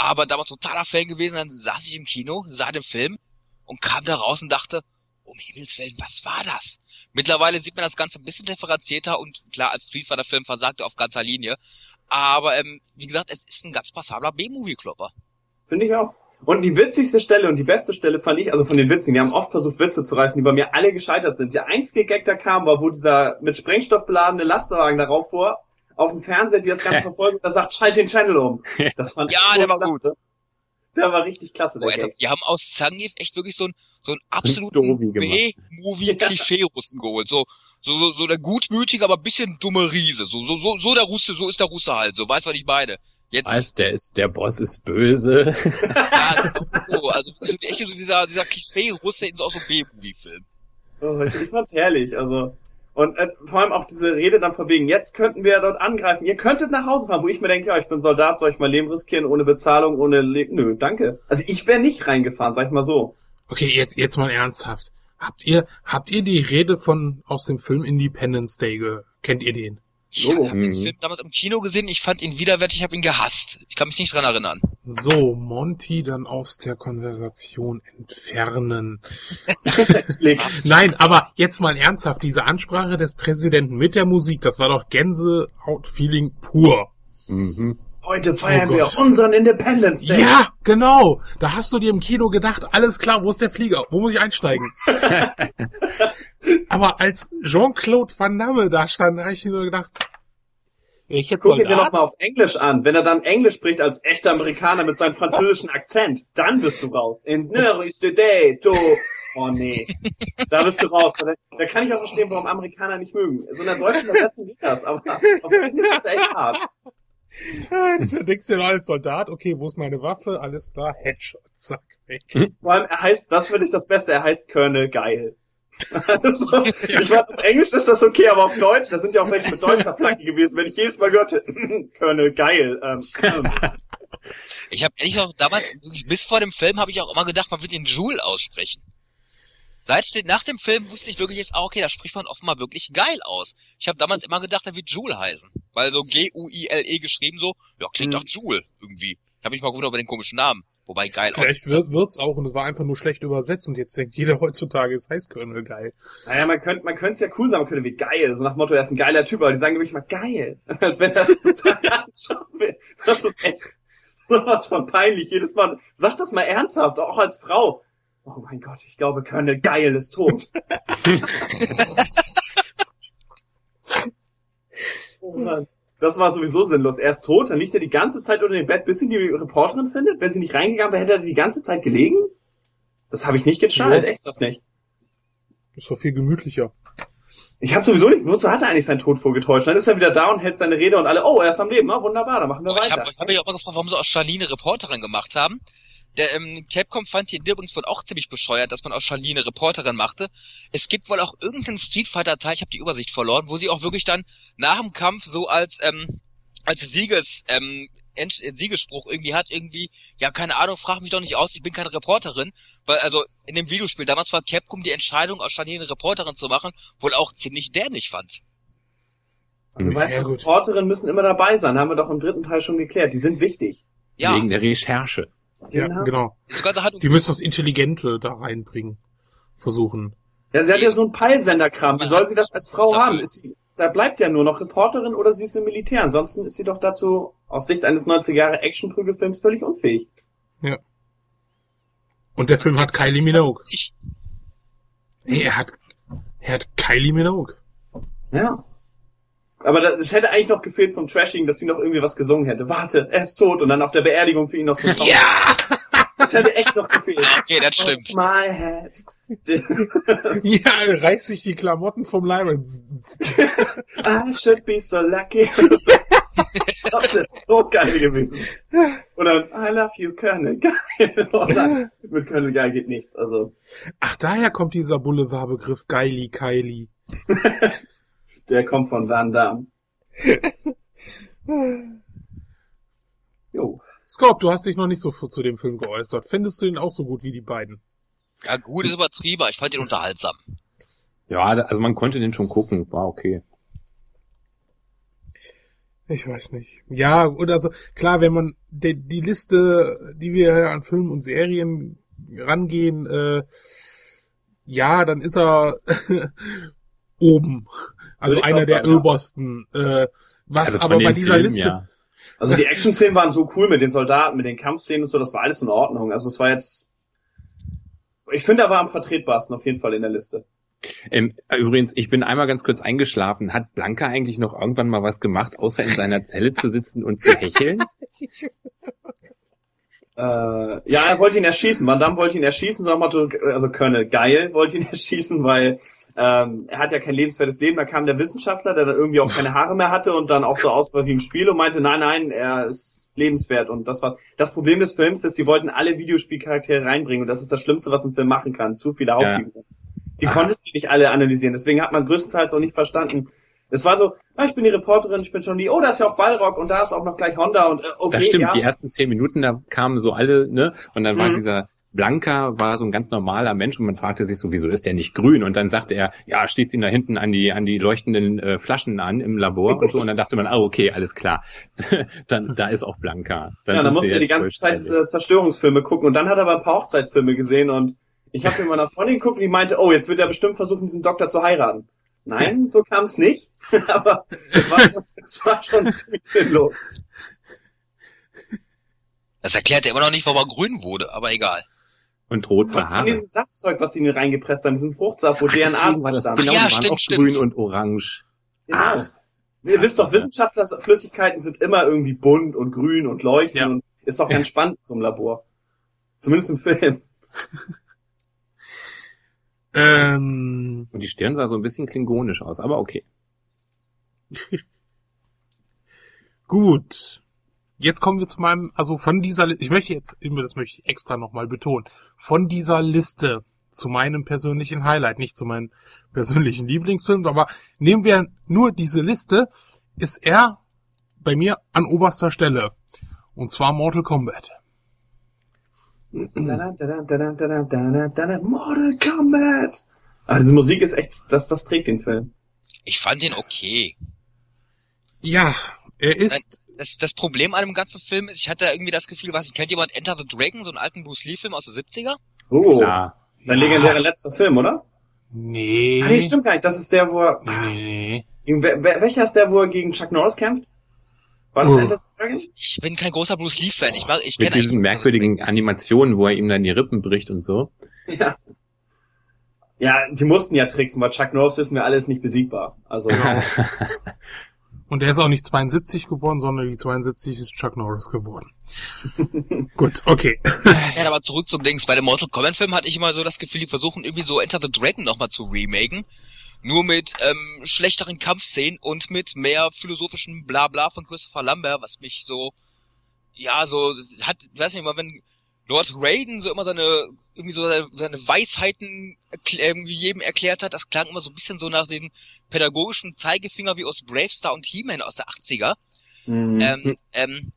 Aber damals totaler Fan gewesen, dann saß ich im Kino, sah den Film und kam da raus und dachte, um Himmels Willen, was war das? Mittlerweile sieht man das Ganze ein bisschen differenzierter und klar, als Street Fighter Film versagt er auf ganzer Linie. Aber ähm, wie gesagt, es ist ein ganz passabler B-Movie-Klopper. Finde ich auch. Und die witzigste Stelle und die beste Stelle fand ich, also von den Witzigen, die haben oft versucht, Witze zu reißen, die bei mir alle gescheitert sind. Der einzige Gag, der kam, war, wo dieser mit Sprengstoff beladene Lastwagen darauf fuhr, auf dem Fernseher, die das Ganze verfolgen, da sagt, schalt den Channel um. Das fand Ja, ich der war klasse. Der war richtig klasse, der Oh, Alter, die haben aus Zangief echt wirklich so einen so einen absoluten. B-Movie-Klischee-Russen geholt. So, so, so, so der gutmütige, aber bisschen dumme Riese. So, so, so, so der Russe, so ist der Russe halt. So, weißt du, was ich meine? Jetzt, Weißt, der ist, der Boss ist böse. ja, so, also so, echt so dieser, dieser Klischee-Russe in so aus so B-Movie-Film. Oh, ich, ich fand's herrlich, also. Und äh, vor allem auch diese Rede dann von wegen, jetzt könnten wir dort angreifen. Ihr könntet nach Hause fahren, wo ich mir denke, ja, ich bin Soldat, soll ich mein Leben riskieren, ohne Bezahlung, ohne Le Nö, danke. Also ich wäre nicht reingefahren, sag ich mal so. Okay, jetzt, jetzt mal ernsthaft. Habt ihr, habt ihr die Rede von, aus dem Film Independence Day ge kennt ihr den? Ich So. habe den Mhm. Film damals im Kino gesehen, ich fand ihn widerwärtig, ich habe ihn gehasst. Ich kann mich nicht dran erinnern. So, Monty dann aus der Konversation entfernen. Nein, aber jetzt mal ernsthaft, diese Ansprache des Präsidenten mit der Musik, das war doch Gänsehaut-Feeling pur. mhm. Heute feiern Oh wir unseren Independence Day. Ja, genau. Da hast du dir im Kino gedacht, alles klar, wo ist der Flieger? Wo muss ich einsteigen? aber als Jean-Claude Van Damme da stand, habe ich mir nur gedacht, ich jetzt Guck dir Soldat? nochmal auf Englisch an. Wenn er dann Englisch spricht als echter Amerikaner mit seinem französischen Akzent, dann bist du raus. In Nero is the day to... Oh nee. Da bist du raus. Da, da kann ich auch verstehen, warum Amerikaner nicht mögen. So in der deutschen Übersetzung geht das, aber auf Englisch ist echt hart. Da denkst du dir als Soldat, okay, wo ist meine Waffe? Alles klar, Headshot, zack, weg. Vor allem, er heißt, das finde ich das Beste, er heißt Colonel Geil. Also, ich weiß, auf Englisch ist das okay, aber auf Deutsch, da sind ja auch welche mit deutscher Flagge gewesen, wenn ich jedes Mal gehört hätte, Colonel Geil. Ähm. Ich habe ehrlich auch damals, bis vor dem Film, habe ich auch immer gedacht, man wird den Joule aussprechen. Seit nach dem Film wusste ich wirklich jetzt, ah, okay, da spricht man offenbar wirklich geil aus. Ich habe damals immer gedacht, er wird Joule heißen. Weil so G-U-I-L-E geschrieben so, ja, klingt Mhm. doch Joule irgendwie. Ich habe mich mal gewundert über den komischen Namen. Wobei geil Vielleicht wird, wird's auch und es war einfach nur schlecht übersetzt und jetzt denkt jeder heutzutage, es heißt Colonel geil. Naja, man könnte man könnte es ja cool sagen, man könnte wie geil, so nach Motto, er ist ein geiler Typ, aber die sagen wirklich mal geil. Als wenn er total anschauen will. Das ist echt sowas von peinlich. Jedes Mal, sag das mal ernsthaft, auch als Frau. Oh mein Gott, ich glaube, Colonel Geil ist tot. oh Mann. Das war sowieso sinnlos. Er ist tot, dann liegt er die ganze Zeit unter dem Bett, bis ihn die Reporterin findet. Wenn sie nicht reingegangen wäre, hätte er die ganze Zeit gelegen? Das habe ich nicht gechartet, Ja. echt das nicht. Ist doch viel gemütlicher. Ich habe sowieso nicht, wozu hat er eigentlich seinen Tod vorgetäuscht? Dann ist er wieder da und hält seine Rede und alle, oh, er ist am Leben, ah, wunderbar, dann machen wir Aber ich weiter. habe hab mich auch mal gefragt, warum sie aus Charlene Reporterin gemacht haben. Der ähm, Capcom fand die Idee übrigens wohl auch ziemlich bescheuert, dass man aus Charlene eine Reporterin machte. Es gibt wohl auch irgendeinen Street Fighter Teil, ich habe die Übersicht verloren, wo sie auch wirklich dann nach dem Kampf so als ähm, als Sieges ähm, End- Siegesspruch irgendwie hat, irgendwie, ja, keine Ahnung, frag mich doch nicht aus, ich bin keine Reporterin. Weil, also, in dem Videospiel, damals war Capcom die Entscheidung, aus Charlene eine Reporterin zu machen, wohl auch ziemlich dämlich fand. Du weißt, Ja, doch, gut. Reporterinnen müssen immer dabei sein, haben wir doch im dritten Teil schon geklärt. Die sind wichtig. Ja, Wegen der Recherche. Ja, Genau. genau. das Ganze hat Die müssen das Intelligente da reinbringen. Versuchen. Ja, sie hat ja so einen Peilsenderkram. Wie soll sie das als Frau haben? Ist sie, da bleibt ja nur noch Reporterin oder sie ist im Militär. Ansonsten ist sie doch dazu aus Sicht eines 90 Jahre Action-Prügelfilms völlig unfähig. Und der Film hat Kylie Minogue. Ich, Hey, er hat, er hat Kylie Minogue. Ja. Aber das, es hätte eigentlich noch gefehlt zum Trashing, dass sie noch irgendwie was gesungen hätte. Warte, er ist tot und dann auf der Beerdigung für ihn noch so ein Song. Ja! Das hätte echt noch gefehlt. okay, das stimmt. My head. Ja, er reißt sich die Klamotten vom Leib und I should be so lucky. Das ist so geil gewesen. Und dann, I love you, Colonel Geil. Und dann, mit Colonel Geil geht nichts. Also, Ach, daher kommt dieser Boulevardbegriff Geili Kylie. Der kommt von Van Damme. Jo. Scorp, du hast dich noch nicht so zu dem Film geäußert. Findest du ihn auch so gut wie die beiden? Ja, gut ist übertrieben, ich fand den unterhaltsam. Ja, also man konnte den schon gucken, war okay. Ich weiß nicht. Ja, und also, klar, wenn man die, die Liste, die wir hier an Filmen und Serien rangehen, äh, ja, dann ist er oben. Also einer der sagen, ja. obersten. Äh, was Also aber bei dieser Filmen, Liste, Ja. Also die Action-Szenen waren so cool mit den Soldaten, mit den Kampfszenen und so, das war alles in Ordnung. Also es war jetzt, ich finde, er war am vertretbarsten auf jeden Fall in der Liste. Ähm, übrigens, ich bin einmal ganz kurz eingeschlafen. Hat Blanca eigentlich noch irgendwann mal was gemacht, außer in seiner Zelle zu sitzen und zu hecheln? Äh, ja, er wollte ihn erschießen. Van Damme wollte ihn erschießen, so also Colonel Geil wollte ihn erschießen, weil ähm, er hat ja kein lebenswertes Leben. Da kam der Wissenschaftler, der dann irgendwie auch keine Haare mehr hatte und dann auch so aus wie im Spiel und meinte, nein, nein, er ist lebenswert. Und das war das Problem des Films, ist, sie wollten alle Videospielcharaktere reinbringen und das ist das Schlimmste, was ein Film machen kann. Zu viele Hauptfiguren. Die Aha. konntest du nicht alle analysieren. Deswegen hat man größtenteils auch nicht verstanden. Es war so, ah, ich bin die Reporterin, ich bin schon die, oh, da ist ja auch Ballrock und da ist auch noch gleich Honda und äh, okay, das stimmt, ja. die ersten zehn Minuten, da kamen so alle, ne? Und dann war Mhm. dieser Blanca war so ein ganz normaler Mensch und man fragte sich so, wieso ist der nicht grün? Und dann sagte er, ja, schließt ihn da hinten an die an die leuchtenden äh, Flaschen an im Labor und so. Und dann dachte man, ah, okay, alles klar. dann da ist auch Blanca. ja, dann musste er die ganze Zeit diese Zerstörungsfilme gucken und dann hat er aber ein paar Hochzeitsfilme gesehen und ich habe mit meiner Freundin geguckt und die meinte, oh, jetzt wird er bestimmt versuchen, diesen Doktor zu heiraten. Nein, so kam es nicht, aber es war, schon- es war schon ziemlich sinnlos. Das erklärt ja immer noch nicht, warum er grün wurde, aber egal. Und rote Von, von Haare. diesem Saftzeug, was sie in ihn reingepresst haben, diesem Fruchtsaft, wo Ach, DNA war das stand. genau, Ja, die waren stimmt, auch stimmt. grün und orange. Genau. Ihr wisst doch, Wissenschaftlerflüssigkeiten sind immer irgendwie bunt und grün und leuchten Ja. und ist doch ganz spannend zum Labor. Zumindest im Film. ähm, Und die Stirn sah so ein bisschen klingonisch aus, aber okay. gut. Jetzt kommen wir zu meinem, also von dieser, ich möchte jetzt, das möchte ich extra nochmal betonen, von dieser Liste zu meinem persönlichen Highlight, nicht zu meinem persönlichen Lieblingsfilm, aber nehmen wir nur diese Liste, ist er bei mir an oberster Stelle. Und zwar Mortal Kombat. Mortal Kombat! Ah, diese Musik ist echt, das, das trägt den Film. Ich fand den okay. Ja, er ist Das, das Problem an dem ganzen Film ist, ich hatte irgendwie das Gefühl, was, kennt jemand Enter the Dragon, so einen alten Bruce Lee-Film aus den 70er? Oh, Klar. sein legendärer letzter Film, oder? Nee. Ah, nee, stimmt gar nicht. Das ist der, wo er, Nee, nee, welcher ist der, wo er gegen Chuck Norris kämpft? War das Oh. Enter the Dragon? Ich bin kein großer Bruce Lee-Fan. Ich, mag, ich Mit diesen merkwürdigen Animationen, wo er ihm dann die Rippen bricht und so. Ja. Ja, die mussten ja tricksen, weil Chuck Norris wissen wir alle ist nicht besiegbar. Also, Und er ist auch nicht 72 geworden, sondern die 72 ist Chuck Norris geworden. Gut, okay. Ja, aber zurück zum Dings. Bei dem Mortal Kombat Film hatte ich immer so das Gefühl, die versuchen irgendwie so Enter the Dragon nochmal zu remaken. Nur mit ähm, schlechteren Kampfszenen und mit mehr philosophischem Blabla von Christopher Lambert, was mich so, ja, so hat, ich weiß nicht mal, wenn Lord Raiden so immer seine, irgendwie so seine, seine Weisheiten irgendwie jedem erklärt hat, das klang immer so ein bisschen so nach den pädagogischen Zeigefinger wie aus Bravestar und He-Man aus der 80er. mhm. Ähm, ähm,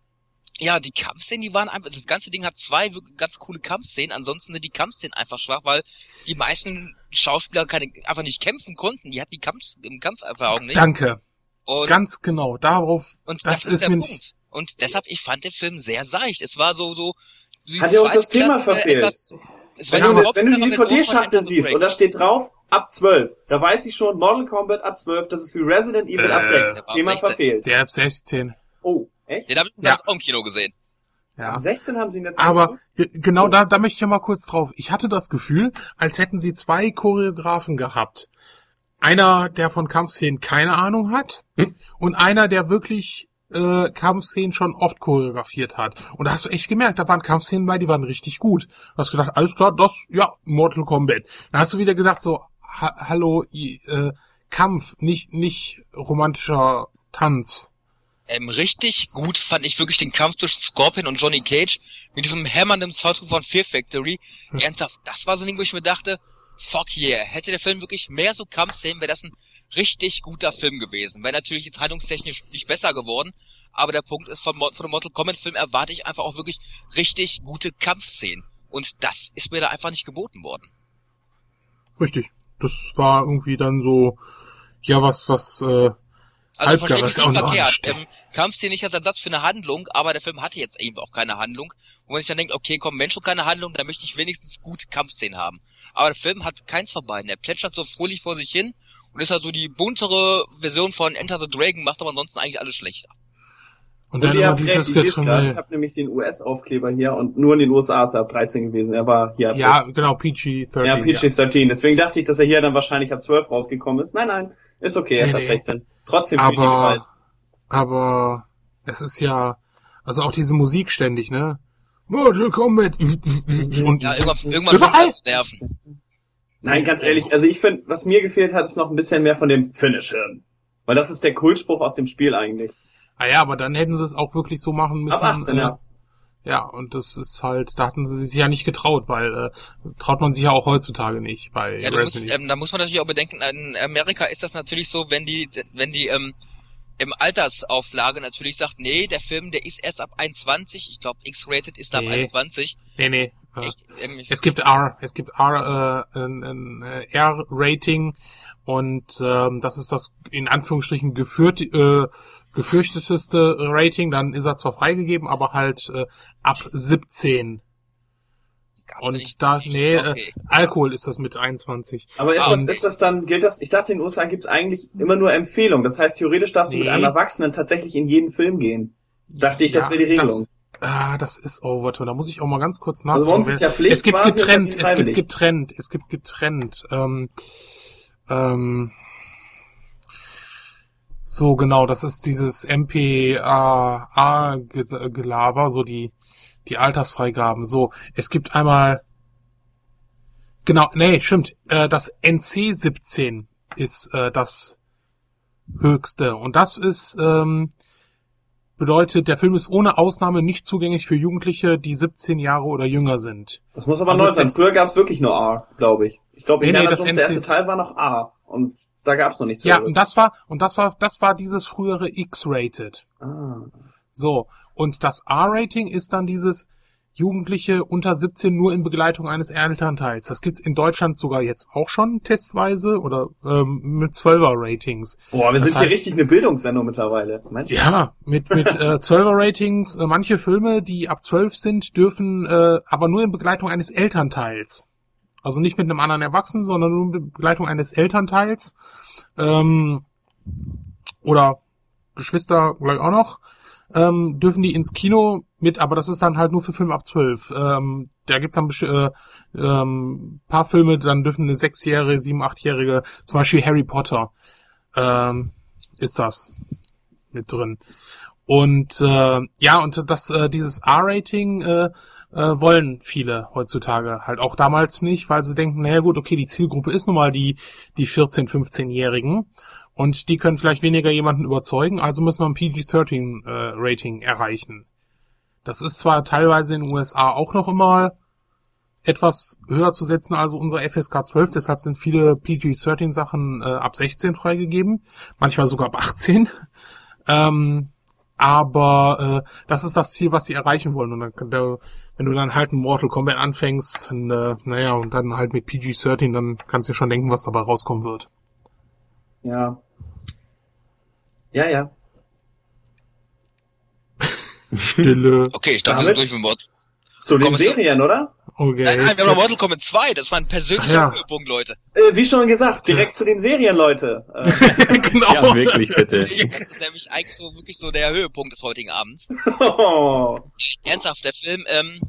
ja, die Kampfszenen, die waren einfach, das ganze Ding hat zwei wirklich ganz coole Kampfszenen, ansonsten sind die Kampfszenen einfach schwach, weil die meisten Schauspieler keine, einfach nicht kämpfen konnten, die hatten die Kampf, im Kampferfahrung nicht. Danke. Und, Ganz genau. Darauf, und das, ist, der mir Punkt. nicht. Und deshalb, ich fand den Film sehr seicht. Es war so, so, Hat er uns das Thema verfehlt? etwas- es war wenn, du, überhaupt wenn du die DVD-Schachtel siehst und da steht drauf, ab 12, da weiß ich schon, Mortal Kombat ab 12, das ist wie Resident Evil ab Äh, 6. der ab Thema 16. verfehlt. Der ab 16. Oh, echt? Den haben wir Ja. auch im Kino gesehen. Ja. Ab 16 haben sie ihn jetzt Aber angeguckt? ge- genau da, da möchte ich ja mal kurz drauf. Ich hatte das Gefühl, als hätten sie zwei Choreografen gehabt. Einer, der von Kampfszenen keine Ahnung hat Hm? und einer, der wirklich äh, Kampfszenen schon oft choreografiert hat. Und da hast du echt gemerkt, da waren Kampfszenen bei, die waren richtig gut. Du hast gedacht, alles klar, das, ja, Mortal Kombat. Dann hast du wieder gesagt, so, ha hallo, äh, Kampf, nicht, nicht romantischer Tanz. Ähm, richtig gut fand ich wirklich den Kampf zwischen Scorpion und Johnny Cage mit diesem hämmernden Soundtrack von Fear Factory. Hm. Ernsthaft, das war so ein Ding, wo ich mir dachte, fuck yeah, hätte der Film wirklich mehr so Kampfszenen, wäre das ein richtig guter Film gewesen. Wäre natürlich jetzt handlungstechnisch nicht besser geworden, aber der Punkt ist, von, von dem Mortal Kombat Film erwarte ich einfach auch wirklich richtig gute Kampfszenen. Und das ist mir da einfach nicht geboten worden. Richtig. Das war irgendwie dann so, ja, was, was, äh, Also verstehe mich nicht verkehrt. Ähm, Kampfszene nicht als Ersatz für eine Handlung, aber der Film hatte jetzt eben auch keine Handlung. Wo man sich dann denkt, okay, komm, Mensch und keine Handlung, dann möchte ich wenigstens gute Kampfszenen haben. Aber der Film hat keins von beiden. Er plätschert so fröhlich vor sich hin und ist halt so die buntere Version von Enter the Dragon, macht aber ansonsten eigentlich alles schlechter. und Und dann ihr immer dieses gerade, ich Getümmel. habe nämlich den US-Aufkleber hier und nur in den USA ist er ab 13 gewesen. Er war hier ab Ja, genau, PG-13. Ja, PG-13. Deswegen dachte ich, dass er hier dann wahrscheinlich ab 12 rausgekommen ist. Nein, nein, ist okay, er ist Nee, ab nee. 16. Trotzdem für die Gewalt. Aber, aber es ist ja, also auch diese Musik ständig, ne? Mortal Kombat. Und Ja, irgendwann, irgendwann Überall. fängt das nerven. Nein, ganz ehrlich, also ich finde, was mir gefehlt hat, ist noch ein bisschen mehr von dem Finish-Hirn. Weil das ist der Kultspruch aus dem Spiel eigentlich. ah ja, aber dann hätten sie es auch wirklich so machen müssen. Ab 18, äh, ja. Ja, und das ist halt, da hatten sie sich ja nicht getraut, weil äh, traut man sich ja auch heutzutage nicht bei Ja, du musst, ähm, da muss man natürlich auch bedenken, in Amerika ist das natürlich so, wenn die, wenn die ähm, im Altersauflage natürlich sagt, nee, der Film, der ist erst ab 21, ich glaube X-rated ist ab Nee. 21. Nee, nee. Äh, Echt? Ähm, ich- Es gibt R, es gibt R, äh, ein, ein äh, R-Rating und ähm, das ist das in Anführungsstrichen geführt, äh, gefürchteteste Rating. Dann ist er zwar freigegeben, aber halt äh, ab 17. gab's Und da, nee, äh, Okay. Alkohol ist das mit 21. Aber ist, das, und- ist das dann, gilt das, ich dachte, in den USA gibt's eigentlich immer nur Empfehlungen. Das heißt, theoretisch darfst du mit Nee. einem Erwachsenen tatsächlich in jeden Film gehen. Dachte ich, das wäre die Regelung. Das, ah, das ist, oh, warte, da muss ich auch mal ganz kurz Also nachschauen. bei uns ist ja Pflicht es gibt getrennt, es gibt getrennt, es gibt getrennt. Ähm, ähm, so genau, das ist dieses MPA-Gelaber, so die die Altersfreigaben. So, es gibt einmal genau, nee, stimmt, äh, das NC 17 ist äh, das höchste und das ist ähm, bedeutet, der Film ist ohne Ausnahme nicht zugänglich für Jugendliche, die 17 Jahre oder jünger sind. Das muss aber neu sein. Früher gab's wirklich nur A, glaube ich. Ich glaube, Nee, nee, das der erste Teil war noch A. Und da gab's noch nichts Ja, und das war und das war das war dieses frühere X-rated. ah. So, und das R-Rating ist dann dieses Jugendliche unter 17 nur in Begleitung eines Elternteils. Das gibt's in Deutschland sogar jetzt auch schon testweise oder ähm, mit 12er Ratings. Boah, wir Das sind hier richtig eine Bildungssendung mittlerweile. Mensch. Ja, mit mit äh, 12er Ratings. Äh, manche Filme, die ab 12 sind, dürfen äh, aber nur in Begleitung eines Elternteils. Also nicht mit einem anderen Erwachsenen, sondern nur in Begleitung eines Elternteils. Ähm, oder Geschwister gleich auch noch. Ähm, dürfen die ins Kino mit, aber das ist dann halt nur für Filme ab 12. Ähm, da gibt's dann äh, ähm, paar Filme, dann dürfen eine sechsjährige, sieben, achtjährige, zum Beispiel Harry Potter, ähm, ist das mit drin. Und äh, ja, und das äh, dieses R-Rating äh, äh, wollen viele heutzutage halt auch damals nicht, weil sie denken, naja gut, okay, die Zielgruppe ist nun mal die die 14, 15-Jährigen und die können vielleicht weniger jemanden überzeugen, also müssen wir ein PG-13 äh, Rating erreichen. Das ist zwar teilweise in den USA auch noch immer etwas höher zu setzen als unsere FSK 12, deshalb sind viele PG-13 Sachen äh, ab 16 freigegeben, manchmal sogar ab 18. Ähm, aber äh, das ist das Ziel, was sie erreichen wollen. Und dann, wenn du dann halt ein Mortal Kombat anfängst, dann, äh, naja, und dann halt mit PG-13, dann kannst du dir schon denken, was dabei rauskommen wird. Ja. Ja, ja. Stille. Okay, ich dachte, wir sind durch mit Mord. Zu den Serien, oder? Okay, Nein, nein, wir haben noch Mortal Kombat 2. Das war ein persönlicher Ja. Höhepunkt, Leute. Äh, wie schon gesagt, direkt zu den Serien, Leute. Äh, genau. Ja, wirklich, bitte. Das ist nämlich eigentlich so wirklich so der Höhepunkt des heutigen Abends. oh. Ernsthaft, der Film, ähm,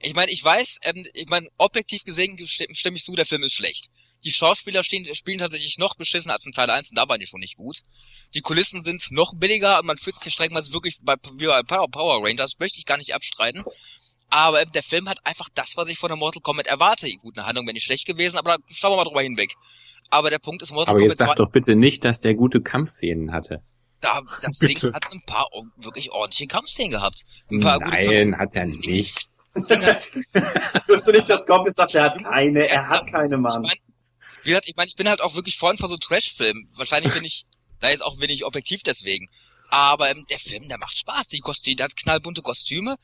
ich meine, ich weiß, ähm, ich meine, objektiv gesehen stimme ich zu, der Film ist schlecht. Die Schauspieler stehen, spielen tatsächlich noch beschissen als in Teil 1 und da waren die schon nicht gut. Die Kulissen sind noch billiger und man fühlt sich hier streckenweise wirklich bei, wie bei Power, Rangers, möchte ich gar nicht abstreiten. Aber der Film hat einfach das, was ich von der Mortal Kombat erwarte. Gut, eine Handlung wäre nicht schlecht gewesen, aber da schauen wir mal drüber hinweg. Aber der Punkt ist, Mortal Aber Kombat jetzt sag 2, doch bitte nicht, dass der gute Kampfszenen hatte. da, das Bitte. Ding hat ein paar wirklich ordentliche Kampfszenen gehabt. Ein paar gute Nein, hat's ja nicht. Das hat, Wirst du nicht, dass Gompis sagt, er hat keine, er hat keine, Ich Mann. Wie gesagt, ich meine, ich bin halt auch wirklich Freund von so Trash-Filmen. Wahrscheinlich bin ich, da jetzt auch wenig objektiv deswegen. Aber ähm, der Film, der macht Spaß. Die Kostüme, der hat knallbunte Kostüme.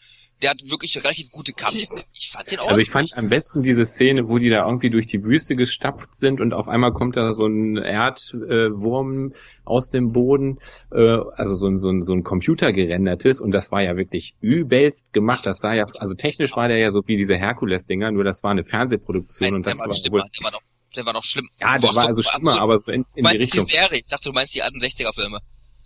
Der hat wirklich relativ gute Kampfszenen. Ich fand den auch. Also ich fand am besten diese Szene, wo die da irgendwie durch die Wüste gestapft sind und auf einmal kommt da so ein Erdwurm aus dem Boden, äh, also so ein, so ein, so ein Computer gerendertes und das war ja wirklich übelst gemacht. Das sah ja, also technisch war der ja so wie diese Herkules-Dinger, nur das war eine Fernsehproduktion und der, das war wohl, der war noch, schlimm. ja, der Boah, war so- also schlimmer, aber so in, in die meinst die Richtung. Serie? Ich dachte, du meinst die alten 60er-Filme.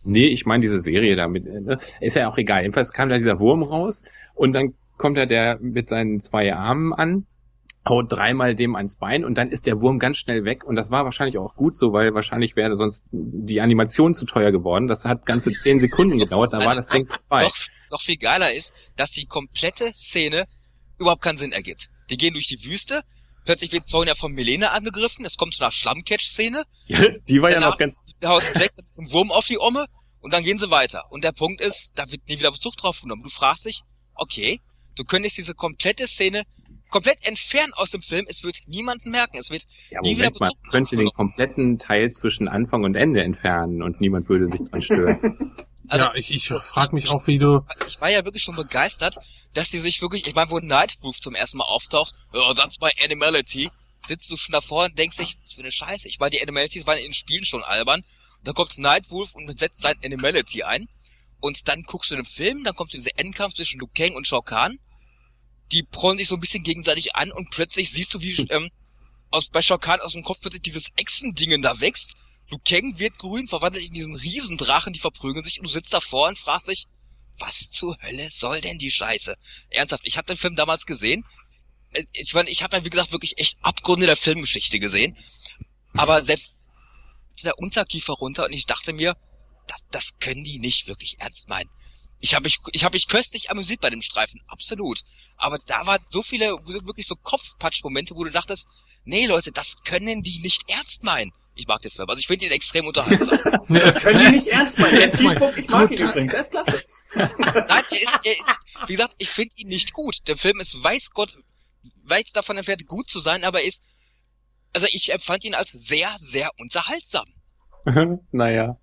Nee, ich meine diese Serie damit. Ne? Ist ja auch egal. Jedenfalls kam da dieser Wurm raus und dann kommt da der mit seinen zwei Armen an, haut dreimal dem ans Bein und dann ist der Wurm ganz schnell weg und das war wahrscheinlich auch gut so, weil wahrscheinlich wäre sonst die Animation zu teuer geworden. Das hat ganze zehn Sekunden gedauert, da war das Ding vorbei. Noch, noch viel geiler ist, dass die komplette Szene überhaupt keinen Sinn ergibt. Die gehen durch die Wüste, plötzlich wird Sonja von Melene angegriffen, es kommt zu einer Schlammcatch-Szene, Die war ja Danach- noch ganz da haut Jax einen Wurm auf die Omme und dann gehen sie weiter. Und der Punkt ist, da wird nie wieder Bezug drauf genommen. Du fragst dich, okay, du könntest diese komplette Szene komplett entfernen aus dem Film, es wird niemanden merken, es wird Ja, nie wieder Moment mal, Bezug man könnte den kompletten Teil zwischen Anfang und Ende entfernen und niemand würde sich dran stören. Also ja, ich, ich frage mich auch, wie du. ich war ja wirklich schon begeistert, dass sie sich wirklich, ich meine, wo Nightwolf zum ersten Mal auftaucht, oh, that's my animality, sitzt du schon davor und denkst dich, was für eine Scheiße. Ich meine, die Animalities waren in den Spielen schon albern. Und dann kommt Nightwolf und setzt sein Animality ein. Und dann guckst du den Film, dann kommt dieser Endkampf zwischen Liu Kang und Shao Kahn. Die prollen sich so ein bisschen gegenseitig an und plötzlich siehst du, wie ähm, aus, bei Shao Kahn aus dem Kopf wird dieses Echsendingen da wächst. Liu Kang wird grün, verwandelt in diesen Riesendrachen, die verprügeln sich und du sitzt davor und fragst dich, was zur Hölle soll denn die Scheiße? Ernsthaft, ich habe den Film damals gesehen. Äh, Ich meine, ich habe ja wie gesagt wirklich echt Abgründe der Filmgeschichte gesehen. Aber selbst der Unterkiefer runter und ich dachte mir, das, das können die nicht wirklich ernst meinen. Ich habe mich, ich habe mich köstlich amüsiert bei dem Streifen, absolut. Aber da waren so viele wirklich so Kopfpatsch-Momente, wo du dachtest, nee Leute, das können die nicht ernst meinen. Ich mag den Film, also ich finde ihn extrem unterhaltsam. Das können die nicht ernst meinen. Der Zielpunkt, ich mag ihn übrigens, der ist klasse. Nein, er ist, er ist, wie gesagt, ich finde ihn nicht gut. Der Film ist, weiß Gott, weit davon entfernt, gut zu sein, aber er ist, also ich empfand ihn als sehr, sehr unterhaltsam. naja.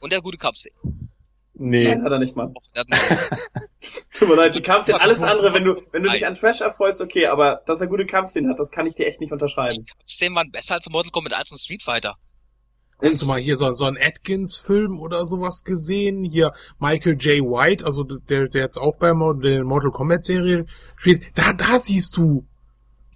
Und der gute Kampfszene. Nee. Nein, hat er nicht mal. Tut mir leid, die Kampfszenen, alles andere, wenn du, wenn du dich an Trash erfreust, okay, aber dass er gute Kampfszenen hat, das kann ich dir echt nicht unterschreiben. Szenen waren besser als Mortal Kombat 1 und Street Fighter. Hast du mal hier so, so einen Atkins-Film oder sowas gesehen? Hier Michael J. White, also der, der jetzt auch bei der Mortal Kombat-Serie spielt. Da, da siehst du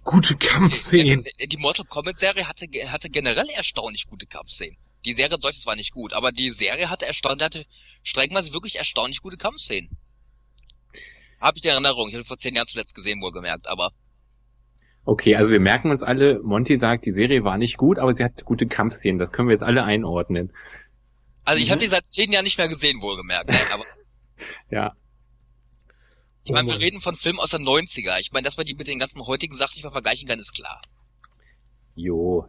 gute Kampfszenen. Äh, Die Mortal Kombat Serie hatte, hatte generell erstaunlich gute Kampfszenen. Die Serie als solches war nicht gut, aber die Serie hatte erstaunlich, hatte streckenweise wirklich erstaunlich gute Kampfszenen. Habe ich in Erinnerung. Ich habe vor zehn Jahren zuletzt gesehen, wohlgemerkt, aber Okay, also wir merken uns alle, Monty sagt, die Serie war nicht gut, aber sie hat gute Kampfszenen. Das können wir jetzt alle einordnen. also ich Mhm. habe die seit zehn Jahren nicht mehr gesehen, wohlgemerkt. Ne? Aber Ja. ich meine, wir Oh reden von Filmen aus den 90er. Ich meine, dass man die mit den ganzen heutigen Sachen nicht mehr vergleichen kann, ist klar. Jo.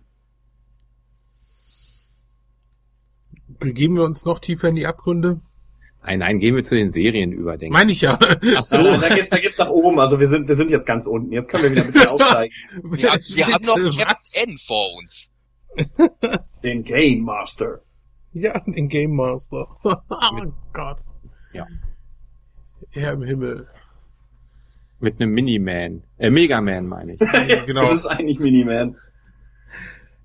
Begeben wir uns noch tiefer in die Abgründe? Nein, nein, gehen wir zu den Serien über, denke ich. Meine ich ja. Ach so. Nein, da geht's, da geht's nach oben, also wir sind, wir sind jetzt ganz unten. Jetzt können wir wieder ein bisschen aufsteigen. Wir, wir haben noch Captain? N vor uns. Den Game Master. Ja, den Game Master. oh Gott. Ja. Herr im Himmel. Mit einem Miniman. Äh, Megaman meine ich. Genau. Das ist eigentlich Miniman.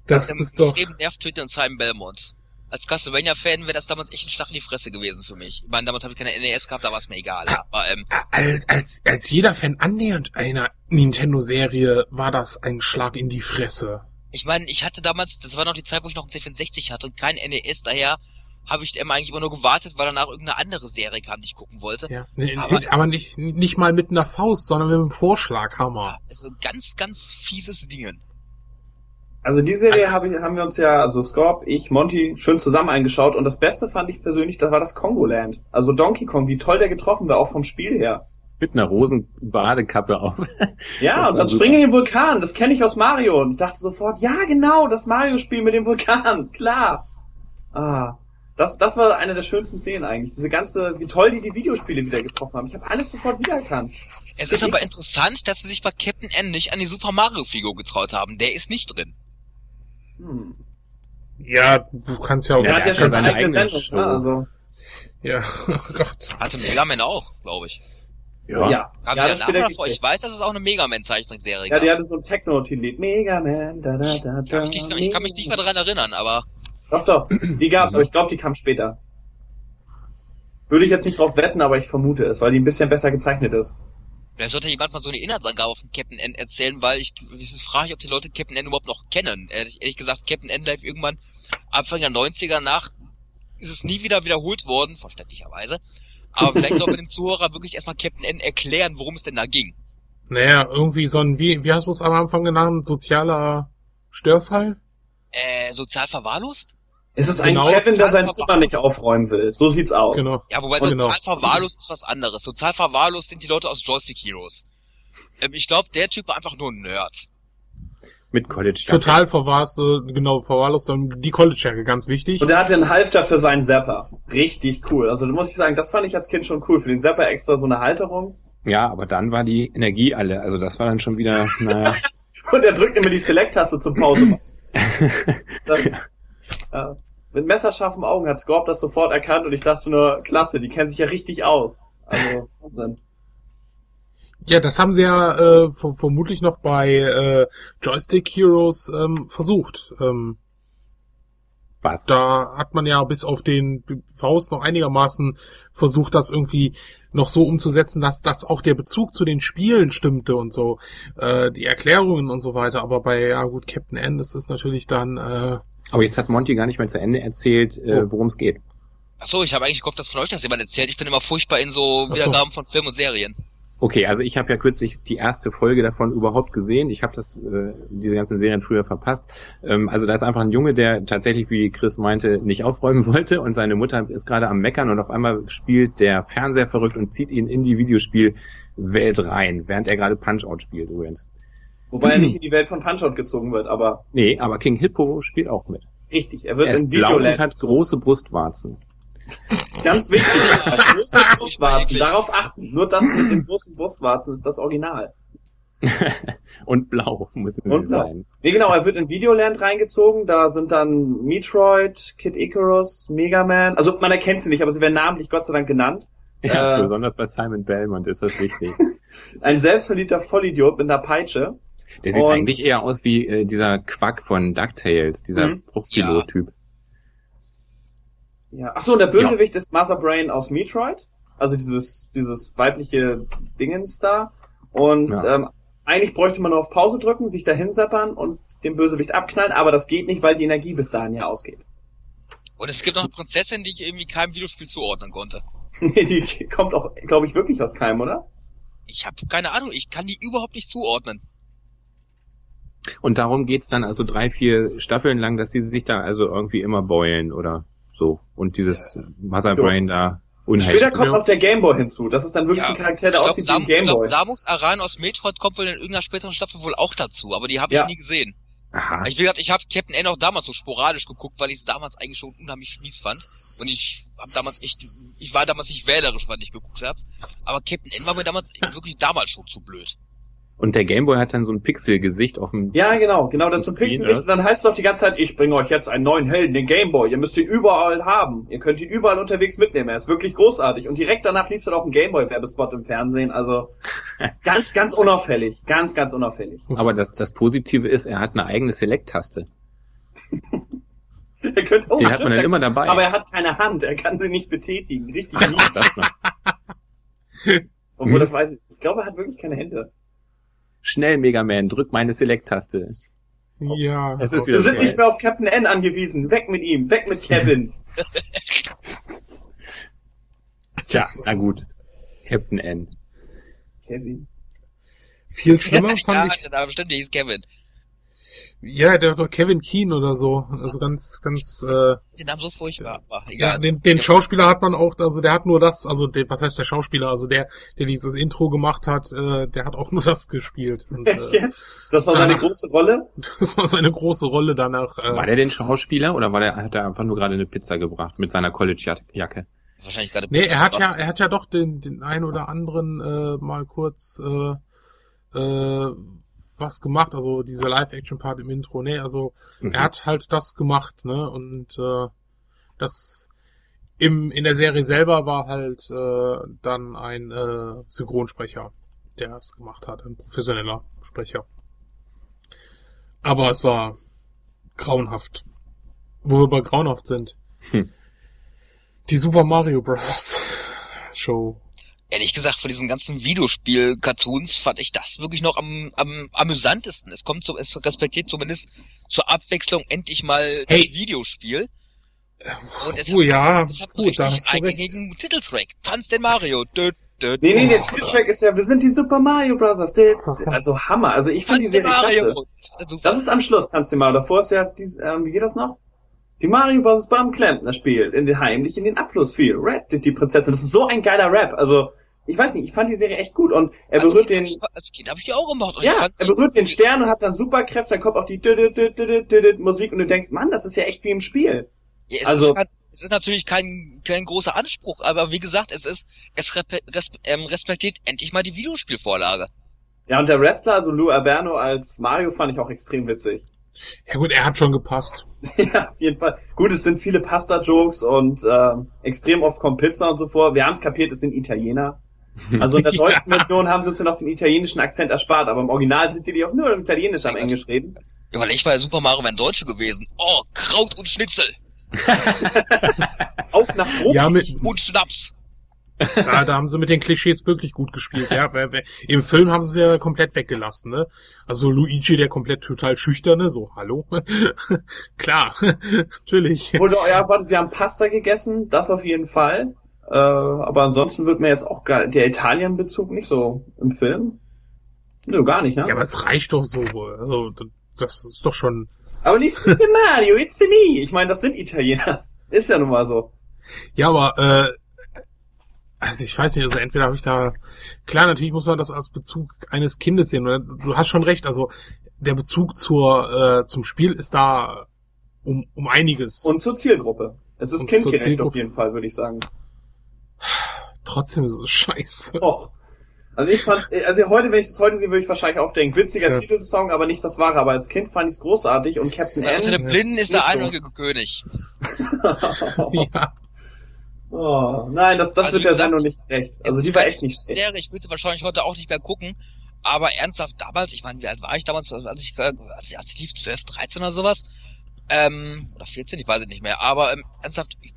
Das Ähm, ist doch. Eben Nervtöter und Simon Belmont. Als Castlevania-Fan wäre das damals echt ein Schlag in die Fresse gewesen für mich. Ich meine, damals habe ich keine NES gehabt, da war es mir egal. Aber ähm, Als, als, als jeder Fan annähernd einer Nintendo-Serie war das ein Schlag in die Fresse. ich meine, ich hatte damals, das war noch die Zeit, wo ich noch einen C64 hatte und kein NES, daher habe ich immer eigentlich immer nur gewartet, weil danach irgendeine andere Serie kam, die ich gucken wollte. Ja. Nee, Aber- aber, nicht, nicht mal mit einer Faust, sondern mit einem Vorschlaghammer. Also ganz, ganz fieses Dingen. Also die Serie hab ich, haben wir uns ja, also Scorp, ich, Monty, schön zusammen eingeschaut und das Beste fand ich persönlich, das war das Kongoland. Also Donkey Kong, wie toll der getroffen war, auch vom Spiel her. Mit einer Rosenbadekappe auf. Ja, Das und dann super. springen in den Vulkan, das kenne ich aus Mario. Und ich dachte sofort, ja genau, das Mario-Spiel mit dem Vulkan, klar. Ah, das, das war eine der schönsten Szenen eigentlich. Diese ganze, wie toll die die Videospiele wieder getroffen haben. Ich habe alles sofort wiedererkannt. Es ist aber interessant, dass sie sich bei Captain N nicht an die Super Mario-Figur getraut haben. Der ist nicht drin. Hm. Ja, du kannst ja auch. Er Ja, hat ja schon seine eigene Sendung, Show. ne? also. Ja, oh Gott. Hatte Mega Man auch, glaube ich. Ja, ja, Kam ja die das danach spielt er oder vor? Ich weiß, dass es auch eine Mega Man-Zeichentrickserie Ja, die gab. hatte so ein Techno-Lied. Mega Man, da, da, da, Ich kann, da. mich nicht, ich kann mich nicht mehr daran erinnern, aber Doch, doch, die gab's, aber ich glaube, die kam später. Würde ich jetzt nicht drauf wetten, aber ich vermute es, weil die ein bisschen besser gezeichnet ist. Vielleicht sollte jemand mal so eine Inhaltsangabe von Captain N erzählen, weil ich, ich frage mich, ob die Leute Captain N überhaupt noch kennen. Ehrlich, ehrlich gesagt, Captain N live irgendwann Anfang der 90er nach ist es nie wieder wiederholt worden, verständlicherweise. Aber vielleicht soll man dem Zuhörer wirklich erstmal Captain N erklären, worum es denn da ging. Naja, irgendwie so ein, wie, wie hast du es am Anfang genannt? Sozialer Störfall? Äh, sozial verwahrlost? Es ist Genau. ein Kevin, der sein Zimmer nicht aufräumen will. So sieht's aus. Genau. Ja, wobei sozial genau. verwahrlost ist was anderes. Sozial verwahrlost sind die Leute aus Joystick Heroes. Ähm, ich glaube, der Typ war einfach nur ein Nerd. Mit College. Total verwahrst, genau, verwahrlost, die College-Jacke, ganz wichtig. Und er hatte einen Halfter für seinen Zapper. Richtig cool. Also da muss ich sagen, das fand ich als Kind schon cool. Für den Zapper extra so eine Halterung. Ja, aber dann war die Energie alle. Also das war dann schon wieder, naja. Und er drückt immer die Select-Taste zum Pause machen. Das, ja. Mit messerscharfen Augen hat Scorp das sofort erkannt und ich dachte nur, klasse, die kennen sich ja richtig aus. Also, Wahnsinn. Ja, das haben sie ja äh, ver vermutlich noch bei äh, Joystick Heroes ähm, versucht. Ähm, Was? da hat man ja bis auf den Faust noch einigermaßen versucht, das irgendwie noch so umzusetzen, dass das auch der Bezug zu den Spielen stimmte und so, äh, die Erklärungen und so weiter. Aber bei, ja gut, Captain N ist es natürlich dann, äh, Aber jetzt hat Monty gar nicht mehr zu Ende erzählt, äh, Oh. worum es geht. Ach so, ich habe eigentlich gehofft, dass von euch das jemand erzählt. Ich bin immer furchtbar in so Ach so. Wiedergaben von Filmen und Serien. Okay, also ich habe ja kürzlich die erste Folge davon überhaupt gesehen. Ich habe das äh, diese ganzen Serien früher verpasst. Ähm, also da ist einfach ein Junge, der tatsächlich, wie Chris meinte, nicht aufräumen wollte und seine Mutter ist gerade am Meckern und auf einmal spielt der Fernseher verrückt und zieht ihn in die Videospielwelt rein, während er gerade Punch-Out spielt übrigens. Wobei er nicht in die Welt von Punch-Out gezogen wird, aber Nee, aber King Hippo spielt auch mit. richtig, er wird Er ist in blau und Videoland. hat große Brustwarzen. Ganz wichtig, große Brustwarzen, darauf achten. Nur das mit den großen Brustwarzen ist das Original. Und blau müssen sie blau. sein. Nee, genau, er wird in Videoland reingezogen, da sind dann Metroid, Kid Icarus, Mega Man, also man erkennt sie nicht, aber sie werden namentlich Gott sei Dank genannt. Ja, Äh. besonders bei Simon Belmont ist das wichtig. Ein selbstverliebter Vollidiot mit einer Peitsche. Der sieht Und- eigentlich eher aus wie äh, dieser Quack von DuckTales, dieser Mhm. Bruchpilot-Typ. Ja. Ach so, und der Bösewicht ist Mother Brain aus Metroid, also dieses dieses weibliche Dingens da. Und Ja. ähm, eigentlich bräuchte man nur auf Pause drücken, sich dahin seppern und den Bösewicht abknallen, aber das geht nicht, weil die Energie bis dahin ja ausgeht. Und es gibt noch eine Prinzessin, die ich irgendwie keinem Videospiel zuordnen konnte. Nee, die kommt auch, glaube ich, wirklich aus Keim, oder? Ich habe keine Ahnung, ich kann die überhaupt nicht zuordnen. Und darum geht's dann also drei, vier Staffeln lang, dass sie sich da also irgendwie immer beulen oder so. Und dieses Mother Jo. Brain da unheimlich. Später kommt noch der Gameboy hinzu. Das ist dann wirklich Ja, ein Charakter, der aussieht wie ein Sam, ich glaub, Gameboy. Samus Aran aus Metroid kommt wohl in irgendeiner späteren Staffel wohl auch dazu, aber die habe Ja. ich nie gesehen. Aha. Ich, wie gesagt, ich habe Captain N auch damals so sporadisch geguckt, weil ich es damals eigentlich schon unheimlich mies fand. Und ich habe damals echt, ich war damals nicht wählerisch, was ich geguckt habe. Aber Captain N war mir damals wirklich damals schon zu blöd. Und der Gameboy hat dann so ein Pixelgesicht auf dem. Ja, genau, genau, dann dem zum Screen, Pixel oder? und dann heißt es doch die ganze Zeit, ich bringe euch jetzt einen neuen Helden, den Gameboy. Ihr müsst ihn überall haben. Ihr könnt ihn überall unterwegs mitnehmen. Er ist wirklich großartig. Und direkt danach lief dann auch ein Gameboy-Werbespot im Fernsehen. Also ganz, ganz unauffällig. Ganz, ganz unauffällig. Aber das, das Positive ist, er hat eine eigene Select-Taste. Er könnte, oh, Die hat stimmt, man dann er- immer dabei. Aber er hat keine Hand. Er kann sie nicht betätigen. Richtig mies. Obwohl, das weiß ich. Ich glaube, er hat wirklich keine Hände. Schnell, Mega Man, drück meine Select-Taste. Ja. Es ist Wir wieder sind soweit. nicht mehr auf Captain N angewiesen. Weg mit ihm. Weg mit Kevin. Tja, na gut. Captain N. Kevin. Viel schlimmer fand ja, ich. da stimmt, der hieß Kevin. Ja, der war Kevin Keen oder so. Also ganz, ganz, äh, Den Namen so furchtbar. Aber ja, egal. den, den Schauspieler hat man auch, also der hat nur das, also den, was heißt der Schauspieler, also der, der dieses Intro gemacht hat, äh, der hat auch nur das gespielt. Und, Echt äh, jetzt? Das war seine danach- große Rolle? das war seine große Rolle danach. War Äh, der denn Schauspieler oder war der, hat er einfach nur gerade eine Pizza gebracht mit seiner College-Jacke? Wahrscheinlich gerade. nee, er hat ja, er hat ja doch den, den ein oder anderen äh, mal kurz äh, äh, was gemacht, also diese Live-Action-Part im Intro. Nee, also Mhm. er hat halt das gemacht, ne? Und äh, das im in der Serie selber war halt äh, dann ein äh, Synchronsprecher, der es gemacht hat, ein professioneller Sprecher. Aber es war grauenhaft. Wo wir bei grauenhaft sind. Hm. Die Super Mario Bros. Show. Ehrlich gesagt, von diesen ganzen Videospiel-Cartoons fand ich das wirklich noch am, am amüsantesten. Es kommt so, es respektiert zumindest zur Abwechslung endlich mal Hey. das Videospiel. Und es Oh ja, hat, es hat einen gut, da richtig hast du recht. eingängigen Titeltrack. Tanz den Mario. Dö, dö, Nee, nee, der dö. Titeltrack ist ja, wir sind die Super Mario Brothers. Der, also Hammer. Also ich finde die Serie Mario. klasse. Also, Das ist am Schluss, Tanz den Mario. Davor ist ja, die, ähm, wie geht das noch? Die Mario Bros. beim Klempner spielt, in den, heimlich in den Abfluss fiel. Red, die Prinzessin. Das ist so ein geiler Rap. Also, ich weiß nicht, ich fand die Serie echt gut und er als berührt Kind, den, Als Kind habe ich die auch gemacht. Und ja, er berührt den Stern und hat dann Superkräfte, dann kommt auch die Musik und du denkst, Mann, das ist ja echt wie im Spiel. Ja, es, Also- ist es ist natürlich kein, kein großer Anspruch, aber wie gesagt, es ist, es ähm, respektiert endlich mal die Videospielvorlage. Ja, und der Wrestler, also Lou Alberno als Mario, fand ich auch extrem witzig. Ja gut, er hat schon gepasst. Ja, auf jeden Fall. Gut, es sind viele Pasta-Jokes und ähm, extrem oft kommt Pizza und so vor. Wir haben es kapiert, es sind Italiener. Also in der Ja. deutschen Version haben sie uns ja noch den italienischen Akzent erspart, aber im Original sind die, die auch nur im Italienisch am Englisch reden. Ja, weil ich bei Super Mario wären Deutsche gewesen. Oh, Kraut und Schnitzel Auf nach Brot. Ja, mit, und Schnaps. Da, da haben sie mit den Klischees wirklich gut gespielt. Ja, im Film haben sie ja komplett weggelassen. Ne? Also Luigi, der komplett total schüchterne, so hallo, klar, natürlich. Obwohl, ja, warte, sie haben Pasta gegessen, das auf jeden Fall. Äh, aber ansonsten wird mir jetzt auch gar, der Italien-Bezug nicht so im Film. Nö, gar nicht, ne? Ja, aber es reicht doch so. Also das ist doch schon. aber nicht Mario, it's me. Ich meine, das sind Italiener. Ist ja nun mal so. Ja, aber äh, also ich weiß nicht, also entweder habe ich da klar, natürlich muss man das als Bezug eines Kindes sehen. oder? Du hast schon recht, also der Bezug zur äh, zum Spiel ist da um um einiges. Und zur Zielgruppe. Es ist kindgerecht auf jeden Fall, würde ich sagen. trotzdem ist es scheiße. Och. Also ich fand's, also heute, wenn ich das heute sehe, würde ich wahrscheinlich auch denken, witziger Ja. Titelsong, aber nicht das wahre. Aber als Kind fand ich es großartig und Captain Ja, unter N. den Blinden ist der so. einäugige König. Ja. Oh, nein, das, das Also, wird der gesagt, Sendung nicht recht. Also die war echt nicht schlecht. Serie, ich würde sie wahrscheinlich heute auch nicht mehr gucken. Aber ernsthaft, damals, ich meine, wie alt war ich damals, als ich, äh, als, als lief, 12, 13 oder sowas? Ähm, oder 14, ich weiß es nicht mehr. Aber ähm, ernsthaft, ich,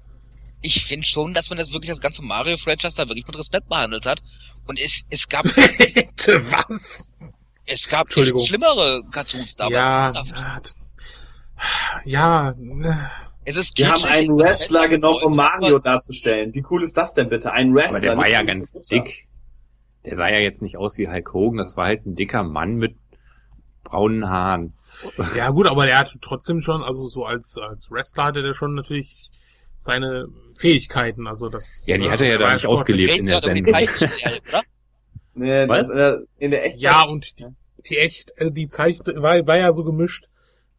ich finde schon, dass man das wirklich das ganze Mario-Franchise da wirklich mit Respekt behandelt hat. Und es, es gab, was? es gab schlimmere Cartoons damals. Ja, ernsthaft. ja, Es ist Die haben einen es Wrestler genommen, um Mario darzustellen. Wie cool ist das denn bitte? Ein Wrestler. Aber der war ja ganz dick. Der sah ja jetzt nicht aus wie Hulk Hogan, das war halt ein dicker Mann mit braunen Haaren. ja gut, aber der hat trotzdem schon, also so als, als Wrestler hatte der schon natürlich seine Fähigkeiten, also das. Ja, die ne, hat er ja da nicht ausgelebt. In wir der Sendung. Nee, das, in der, Echtzeit. Ja, und die, die echt, äh, die Zeichen war, war ja so gemischt, äh,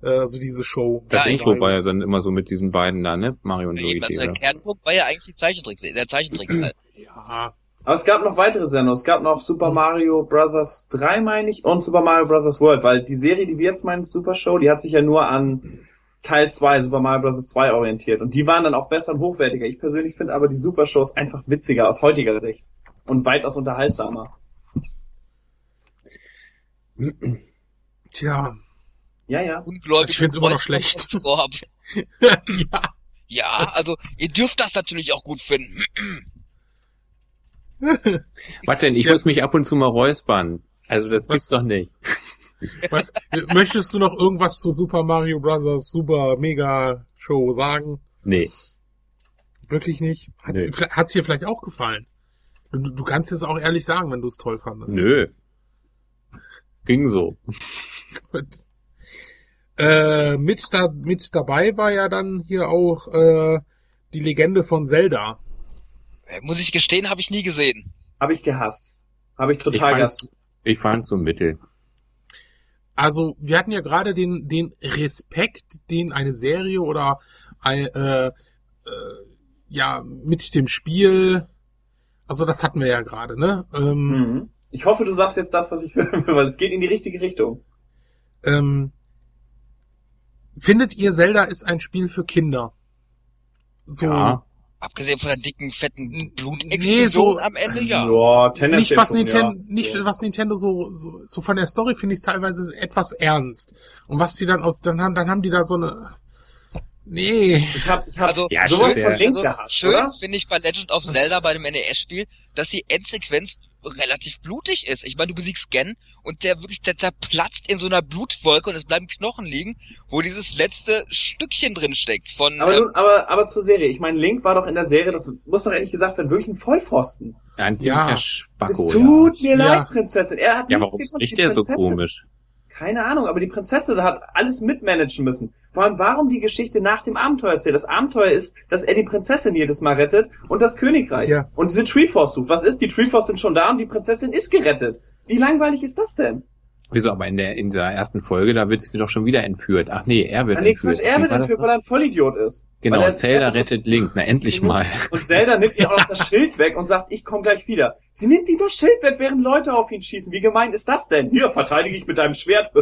also diese Show. Das Ja, Intro war ja dann immer so mit diesen beiden da, ne? Mario und Eben, also Luigi. der Kernpunkt war ja eigentlich die Zeichentrickserie, der Zeichentrickteil. Ja, Aber es gab noch weitere Sendungen. Es gab noch Super Mario Bros. 3, meine ich, und Super Mario Bros. World, weil die Serie, die wir jetzt meinen, Super Show, die hat sich ja nur an Teil 2, Super Mario Bros. 2 orientiert. Und die waren dann auch besser und hochwertiger. Ich persönlich finde aber die Super Shows einfach witziger aus heutiger Sicht. Und weitaus unterhaltsamer. tja, Ja, ja. Ungläubig. Ich find's immer noch schlecht. ja. Ja, Das- also ihr dürft das natürlich auch gut finden. Warte denn, ich Ja. muss mich ab und zu mal räuspern. Also das Was? gibt's doch nicht. Was, möchtest du noch irgendwas zu Super Mario Bros. Super Mega Show sagen? Nee. Wirklich nicht? Hat's, Nö. hat's dir vielleicht auch gefallen? Du, du kannst es auch ehrlich sagen, wenn du es toll fandest. Nö. Ging so. Gut. Äh, mit, da, mit dabei war ja dann hier auch äh, die Legende von Zelda. Äh, Muss ich gestehen, habe ich nie gesehen. Habe ich gehasst. Habe ich Ich total fand's, gehasst. ich fand's so mittel. Also wir hatten ja gerade den, den Respekt, den eine Serie oder ein, äh, äh, ja mit dem Spiel, also das hatten wir ja gerade, ne? Ähm, Mhm. Ich hoffe, du sagst jetzt das, was ich hören will, weil es geht in die richtige Richtung. ähm, findet ihr Zelda ist ein Spiel für Kinder? So Ja. Abgesehen von der dicken, fetten Nee, Blutexplosion so- am Ende, ja. Ja, nicht was Nintendo, ja. nicht was Nintendo so, so, so von der Story finde ich teilweise etwas ernst. Und was die dann aus, dann haben, dann haben die da so eine, nee, Ich hab, ich hab Also, Ja, sowas schön, von ja. Link Also, gehasst, schön finde ich bei Legend of Zelda bei dem NES-Spiel, dass die Endsequenz relativ blutig ist. Ich meine, du besiegst Gen und der wirklich, der zerplatzt in so einer Blutwolke und es bleiben Knochen liegen, wo dieses letzte Stückchen drin steckt von, Aber, ähm, nun, aber, aber zur Serie. Ich meine, Link war doch in der Serie, das muss doch ehrlich gesagt werden, wirklich ein Vollpfosten. Ein Ja. ziemlicher Es Spacko. tut mir Ja. leid, Prinzessin. Er hat Ja, nichts warum spricht der so komisch? Keine Ahnung, aber die Prinzessin hat alles mitmanagen müssen. Vor allem, warum die Geschichte nach dem Abenteuer erzählt. Das Abenteuer ist, dass er die Prinzessin jedes Mal rettet und das Königreich. Ja. Und diese Treeforce sucht. Was ist? Die Treeforce sind schon da und die Prinzessin ist gerettet. Wie langweilig ist das denn? Wieso, aber in der, in dieser ersten Folge, da wird sie doch schon wieder entführt. Ach nee, er wird Ah, nee, entführt. Quatsch, er wird entführt, weil er ein Vollidiot ist. Genau, er- Zelda er- rettet Link. Na, endlich mal. Und Zelda nimmt ihr auch noch das Schild weg und sagt, ich komme gleich wieder. Sie nimmt ihm das Schild weg, während Leute auf ihn schießen. Wie gemein ist das denn? Hier, verteidige ich mit deinem Schwert.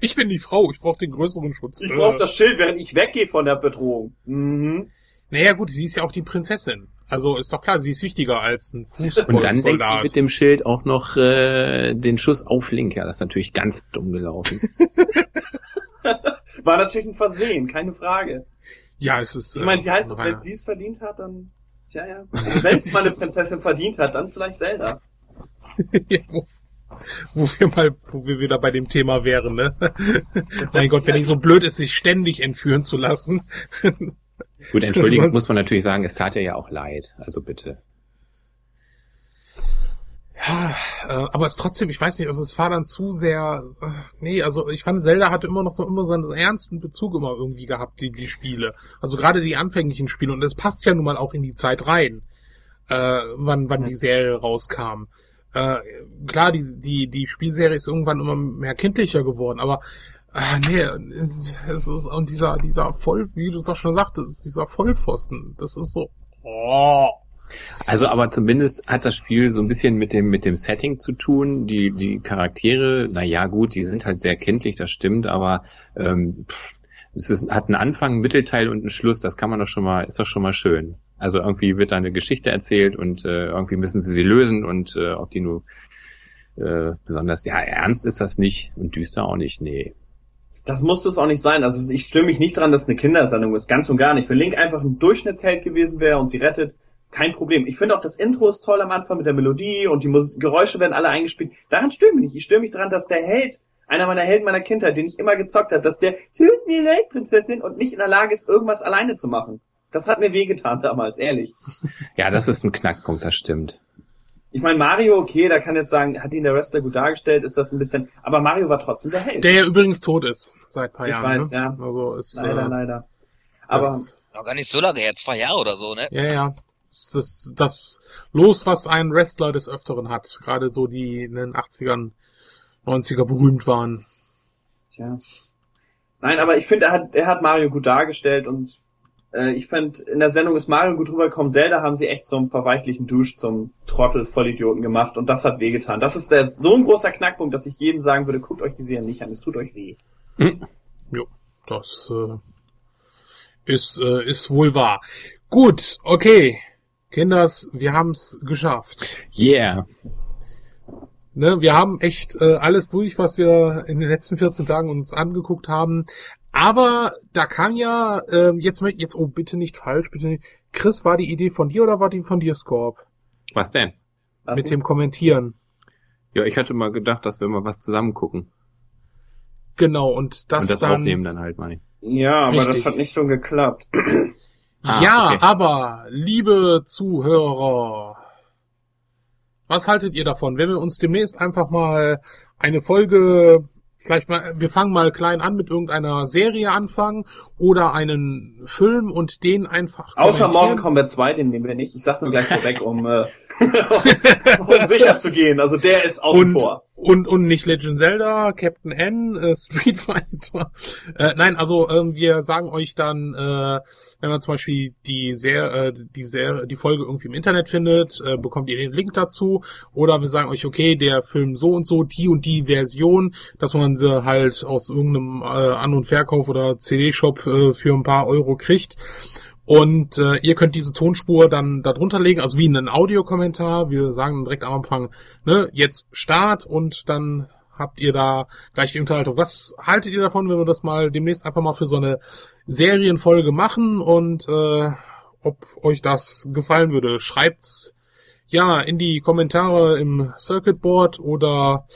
ich bin die Frau, ich brauche den größeren Schutz. Ich Äh. brauche das Schild, während ich weggehe von der Bedrohung. Mhm. Naja gut, sie ist ja auch die Prinzessin. Also ist doch klar, sie ist wichtiger als ein Und dann denkt sie mit dem Schild auch noch äh, den Schuss auf Link. Ja, das ist natürlich ganz dumm gelaufen. War natürlich ein Versehen, keine Frage. Ja, es ist. Ich meine, wie heißt äh, es, wenn sie es verdient hat, dann... Tja, ja. Also wenn es mal eine Prinzessin verdient hat, dann vielleicht Zelda. ja, wo, wo wir mal, wo wir wieder bei dem Thema wären, ne? mein Gott, wenn die so blöd ist, sich ständig entführen zu lassen. Gut, entschuldigend muss man natürlich sagen, es tat ihr ja auch leid. Also bitte. Ja, äh, aber es trotzdem, ich weiß nicht, also es war dann zu sehr, äh, nee, also ich fand Zelda hatte immer noch so immer seinen ernsten Bezug immer irgendwie gehabt, die, die Spiele. Also gerade die anfänglichen Spiele und es passt ja nun mal auch in die Zeit rein, äh, wann, wann die Serie rauskam. Äh, klar, die, die, die Spielserie ist irgendwann immer mehr kindlicher geworden, aber äh, nee, es ist, und dieser, dieser Voll, wie du es auch schon sagtest, dieser Vollpfosten, das ist so, oh. Also aber zumindest hat das Spiel so ein bisschen mit dem mit dem Setting zu tun. Die die Charaktere, na ja gut, die sind halt sehr kenntlich, das stimmt, aber ähm, pff, es ist, hat einen Anfang, einen Mittelteil und einen Schluss. Das kann man doch schon mal, ist doch schon mal schön. Also irgendwie wird da eine Geschichte erzählt und äh, irgendwie müssen sie sie lösen und äh, ob die nur äh, besonders ja ernst ist das nicht und düster auch nicht. Nee. Das muss es auch nicht sein. Also ich störe mich nicht dran, dass es eine Kindersendung ist, ganz und gar nicht. Wenn Link einfach ein Durchschnittsheld gewesen wäre und sie rettet, kein Problem. Ich finde auch das Intro ist toll am Anfang mit der Melodie und die Mus Geräusche werden alle eingespielt. Daran störe mich nicht. Ich störe mich dran, dass der Held, einer meiner Helden meiner Kindheit, den ich immer gezockt habe, dass der tut mir leid, Prinzessin, und nicht in der Lage ist, irgendwas alleine zu machen. Das hat mir wehgetan damals, ehrlich. Ja, das ist ein Knackpunkt, das stimmt. Ich meine, Mario, okay, da kann jetzt sagen, hat ihn der Wrestler gut dargestellt, ist das ein bisschen, aber Mario war trotzdem der Held. Der ja übrigens tot ist seit ein paar Ich Jahren. weiß, ne? ja. Also ist, leider, äh, leider. Aber Noch gar nicht so lange her, zwei Jahre oder so, ne? ja, ja. Das, das, das Los, was ein Wrestler des Öfteren hat. Gerade so die in den 80ern, 90er berühmt waren. Tja. Nein, aber ich finde, er hat, er hat Mario gut dargestellt und äh, ich finde, in der Sendung ist Mario gut rübergekommen. Zelda haben sie echt zum verweichlichen Dusch, zum Trottel Vollidioten gemacht und das hat wehgetan. Das ist der, so ein großer Knackpunkt, dass ich jedem sagen würde, guckt euch die Serie nicht an, es tut euch weh. Jo, das äh, ist, äh, ist wohl wahr. Gut, okay. Kinders, wir haben's geschafft. Yeah. Ne, wir haben echt äh, alles durch, was wir in den letzten 14 Tagen uns angeguckt haben. Aber da kam ja, ähm, jetzt, mal- jetzt, oh, bitte nicht falsch, bitte nicht. Chris, war die Idee von dir oder war die von dir, Scorp? Was denn? Was Mit dem Kommentieren. Ja, ich hatte mal gedacht, dass wir mal was zusammen gucken. Genau, und das, und das dann. aufnehmen dann halt, meine ich. ja, aber Richtig. das hat nicht schon geklappt. Ah, ja, okay. aber, liebe Zuhörer, was haltet ihr davon, wenn wir uns demnächst einfach mal eine Folge, vielleicht mal, wir fangen mal klein an mit irgendeiner Serie anfangen oder einen Film und den einfach Außer Morgen kommentieren? Combat 2, den nehmen wir nicht. Ich sag nur gleich vorweg, um, äh, um sicher zu gehen. Also der ist außen und, vor. Und und nicht Legend Zelda, Captain N, äh, Street Fighter. Äh, nein, also ähm, wir sagen euch dann, äh, wenn man zum Beispiel die sehr äh, die sehr die Folge irgendwie im Internet findet, äh, bekommt ihr den Link dazu. Oder wir sagen euch, okay, der Film so und so, die und die Version, dass man sie halt aus irgendeinem äh, An- und Verkauf oder CD-Shop äh, für ein paar Euro kriegt. Und äh, ihr könnt diese Tonspur dann darunter legen, also wie einen Audiokommentar. Wir sagen direkt am Anfang, ne, jetzt Start und dann habt ihr da gleich die Unterhaltung. Was haltet ihr davon, wenn wir das mal demnächst einfach mal für so eine Serienfolge machen und äh, ob euch das gefallen würde? Schreibt's ja in die Kommentare im Circuit Board oder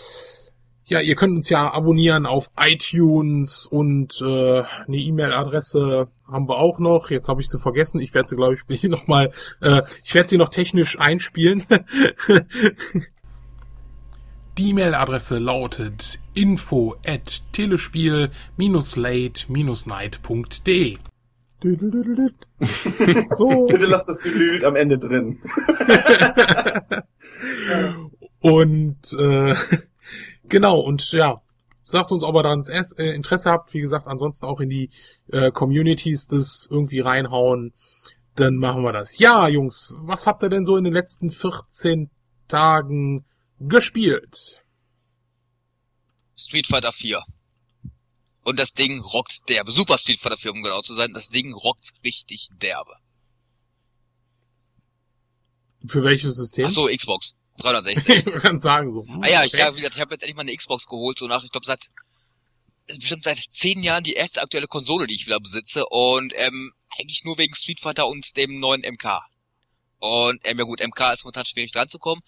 ja, ihr könnt uns ja abonnieren auf iTunes und äh, eine E-Mail-Adresse haben wir auch noch. Jetzt habe ich sie vergessen. Ich werde sie, glaube ich, noch mal, äh, ich werde sie noch technisch einspielen. Die E-Mail-Adresse lautet info at telespiel-late-night.de So. Bitte lasst das Gelüt am Ende drin. Und äh, genau, und ja, sagt uns, ob ihr daran äh, Interesse habt. Wie gesagt, ansonsten auch in die äh, Communities das irgendwie reinhauen. Dann machen wir das. Ja, Jungs, was habt ihr denn so in den letzten 14 Tagen gespielt? Street Fighter 4. Und das Ding rockt derbe. Super Street Fighter 4, um genau zu sein. Das Ding rockt richtig derbe. Für welches System? Ach so, Xbox. 360. ich kann sagen so. hm, Ah ja, ich, okay. ja, wie gesagt, ich habe jetzt endlich mal eine Xbox geholt, so nach, ich glaube, seit ist bestimmt seit zehn Jahren die erste aktuelle Konsole, die ich wieder besitze. Und ähm, eigentlich nur wegen Street Fighter und dem neuen MK. Und ähm, ja gut, MK ist momentan schwierig dran zu kommen,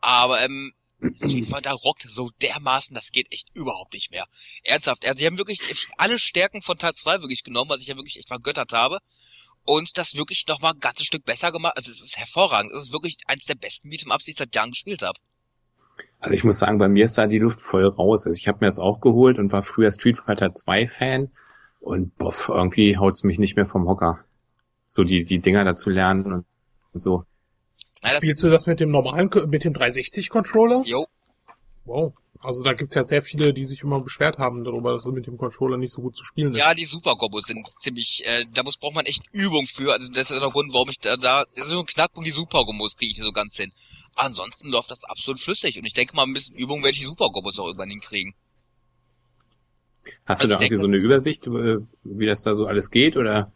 aber ähm, Street Fighter rockt so dermaßen, das geht echt überhaupt nicht mehr. Ernsthaft, also sie haben wirklich alle Stärken von Teil 2 wirklich genommen, was ich ja wirklich echt vergöttert habe. Und das wirklich nochmal ein ganzes Stück besser gemacht. Also es ist hervorragend. Es ist wirklich eins der besten Beat'em-Ups, die ich seit Jahren gespielt habe. Also ich muss sagen, bei mir ist da die Luft voll raus. Also ich habe mir das auch geholt und war früher Street Fighter 2 Fan und boff, irgendwie haut's mich nicht mehr vom Hocker. So die die Dinger da zu lernen und, und so. Nein, Spielst du das mit dem normalen, mit dem 360 Controller? jo, Wow. Also da gibt's ja sehr viele, die sich immer beschwert haben darüber, dass es mit dem Controller nicht so gut zu spielen ist. Ja, die Super-Kombos sind ziemlich, äh, da muss, braucht man echt Übung für. Also das ist der Grund, warum ich da, da das ist so ein Knackpunkt, die Super-Kombos kriege ich so ganz hin. Ansonsten läuft das absolut flüssig und ich denke mal, ein bisschen Übung werde ich die Super-Kombos auch irgendwann hinkriegen. Hast Also du da irgendwie so eine Übersicht, wie das da so alles geht, oder?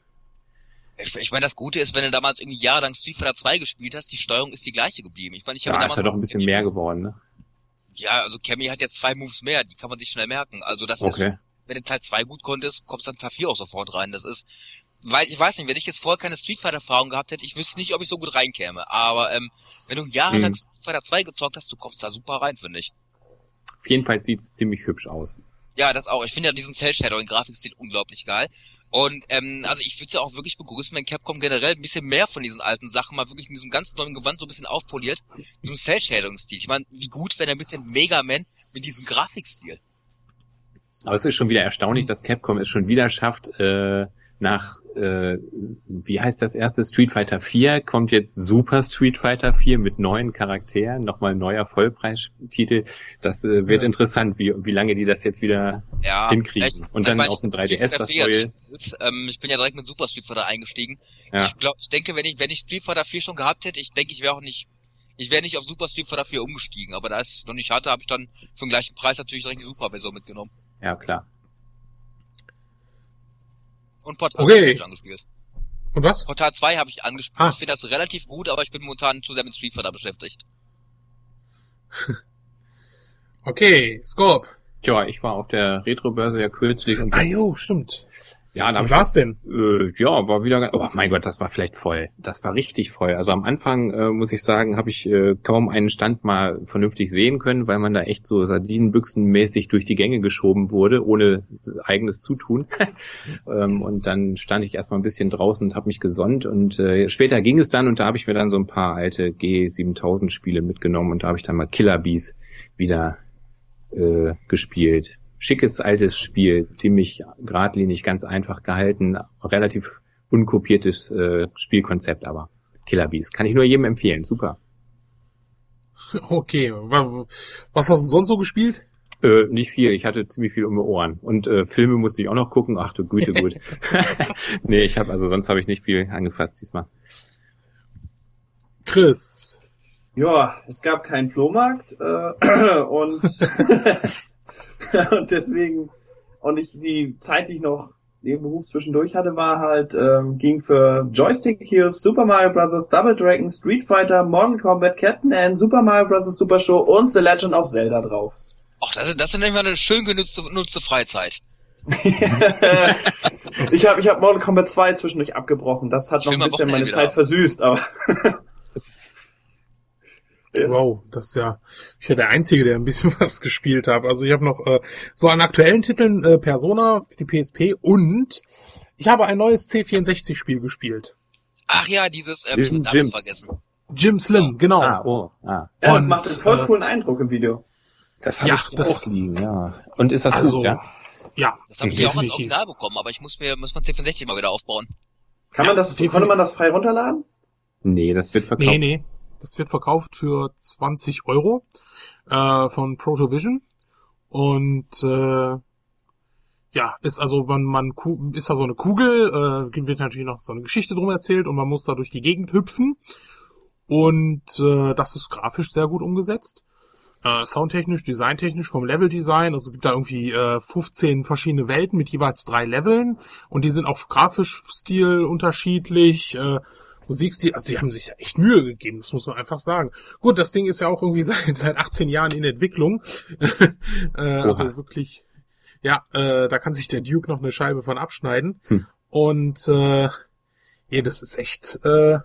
Ich, ich meine, das Gute ist, wenn du damals irgendwie jahrelang Street Fighter 2 gespielt hast, die Steuerung ist die gleiche geblieben. Ich meine, ich habe Ja, damals ist ja doch ein bisschen mehr geworden, ne? Ja, also Cammy hat jetzt zwei Moves mehr, die kann man sich schnell merken. Also das ist, Okay. wenn du Teil 2 gut konntest, kommst du dann Teil 4 auch sofort rein. Das ist, weil ich weiß nicht, wenn ich jetzt vorher keine Street Fighter Erfahrung gehabt hätte, ich wüsste nicht, ob ich so gut reinkäme. Aber ähm, wenn du jahrelang Mhm. Street Fighter 2 gezockt hast, du kommst da super rein, finde ich. Auf jeden Fall sieht's ziemlich hübsch aus. Ja, das auch. Ich finde ja diesen Cell Shadowing Grafikstil unglaublich geil. Und ähm, also ich würde es ja auch wirklich begrüßen, wenn Capcom generell ein bisschen mehr von diesen alten Sachen mal wirklich in diesem ganz neuen Gewand so ein bisschen aufpoliert. Diesem Cell Shadowing Stil. Ich meine, wie gut wäre der mit dem Mega Man mit diesem Grafikstil? Aber es ist schon wieder erstaunlich, dass Capcom es schon wieder schafft, äh, nach, äh, wie heißt das erste Street Fighter 4, kommt jetzt Super Street Fighter 4 mit neuen Charakteren, nochmal ein neuer Vollpreistitel. Das äh, wird Ja. interessant, wie, wie lange die das jetzt wieder Ja, hinkriegen. ich- Und dann auf dem Street 3DS Fighter das 4 neue. ist, ähm, ich bin ja direkt mit Super Street Fighter eingestiegen. Ja. Ich glaube, ich denke, wenn ich wenn ich Street Fighter 4 schon gehabt hätte, ich denke, ich wäre auch nicht ich wäre nicht auf Super Street Fighter 4 umgestiegen, aber da es noch nicht hatte, habe ich dann für den gleichen Preis natürlich direkt die Super Version mitgenommen. Ja, klar. Und Portal Okay. 2 habe ich angespielt. Und was? Portal 2 habe ich angespielt. Ah. Ich finde das relativ gut, aber ich bin momentan zu sehr mit Street Fighter beschäftigt. Okay, Scorp. Tja, ich war auf der Retro-Börse ja kürzlich und Ah jo, stimmt. Ja, da hab Wie ich war's denn? Äh, ja, war wieder ganz, oh mein Gott, das war vielleicht voll. Das war richtig voll. Also am Anfang, äh, muss ich sagen, habe ich äh, kaum einen Stand mal vernünftig sehen können, weil man da echt so Sardinenbüchsenmäßig durch die Gänge geschoben wurde, ohne eigenes Zutun. ähm, und dann stand ich erstmal ein bisschen draußen und habe mich gesonnt und äh, später ging es dann und da habe ich mir dann so ein paar alte G7000 Spiele mitgenommen und da habe ich dann mal Killer Bees wieder äh, gespielt. Schickes altes Spiel, ziemlich geradlinig, ganz einfach gehalten, relativ unkopiertes äh, Spielkonzept, aber Killer Bees kann ich nur jedem empfehlen. Super. Okay, wa- was hast du sonst so gespielt? Äh, nicht viel, ich hatte ziemlich viel um die Ohren und äh, Filme musste ich auch noch gucken. Ach du Güte, gut. nee, ich habe also sonst habe ich nicht viel angefasst diesmal. Chris. Ja, es gab keinen Flohmarkt äh, und und deswegen und ich die Zeit, die ich noch neben Beruf zwischendurch hatte, war halt ähm, ging für Joystick Heroes, Super Mario Bros., Double Dragon, Street Fighter, Mortal Kombat, Captain N, Super Mario Bros. Super Show und The Legend of Zelda drauf. Ach, das, ist- das ist nämlich mal eine schön genutzte, genutzte Freizeit. ich habe ich hab Mortal Kombat 2 zwischendurch abgebrochen. Das hat Ich noch ein bisschen meine Zeit versüßt, aber Ja. Wow, das ist ja, ich war der Einzige, der ein bisschen was gespielt hat. Also ich habe noch äh, so an aktuellen Titeln äh, Persona für die PSP und ich habe ein neues C64-Spiel gespielt. Ach ja, dieses, ähm, Jim, ich hab den Jim. Namen vergessen. Jim Slim, genau. Ah, oh, ah. ja, das Und, macht einen voll äh, coolen Eindruck im Video. Das habe Ja, ich das- auch liegen, ja. Und ist das also, gut, ja? ja, Das habe ich ja auch als. Original bekommen, aber ich muss mir, muss man C64 mal wieder aufbauen. Kann Ja, man das, konnte man das frei runterladen? Nee, das wird verkauft. Nee, nee. Das wird verkauft für 20 Euro äh, von Protovision. Und äh, ja, ist also man man ist da so eine Kugel, äh, wird natürlich noch so eine Geschichte drum erzählt und man muss da durch die Gegend hüpfen. Und äh, das ist grafisch sehr gut umgesetzt. Äh, soundtechnisch, designtechnisch, vom Leveldesign. Also es gibt da irgendwie äh, 15 verschiedene Welten mit jeweils drei Leveln und die sind auch grafisch Stil unterschiedlich. Äh, Musikstil, also die haben sich da echt Mühe gegeben, das muss man einfach sagen. Gut, das Ding ist ja auch irgendwie seit, seit 18 Jahren in Entwicklung. äh, also wirklich, ja, äh, da kann sich der Duke noch eine Scheibe von abschneiden. Hm. Und äh, ja, das ist echt äh,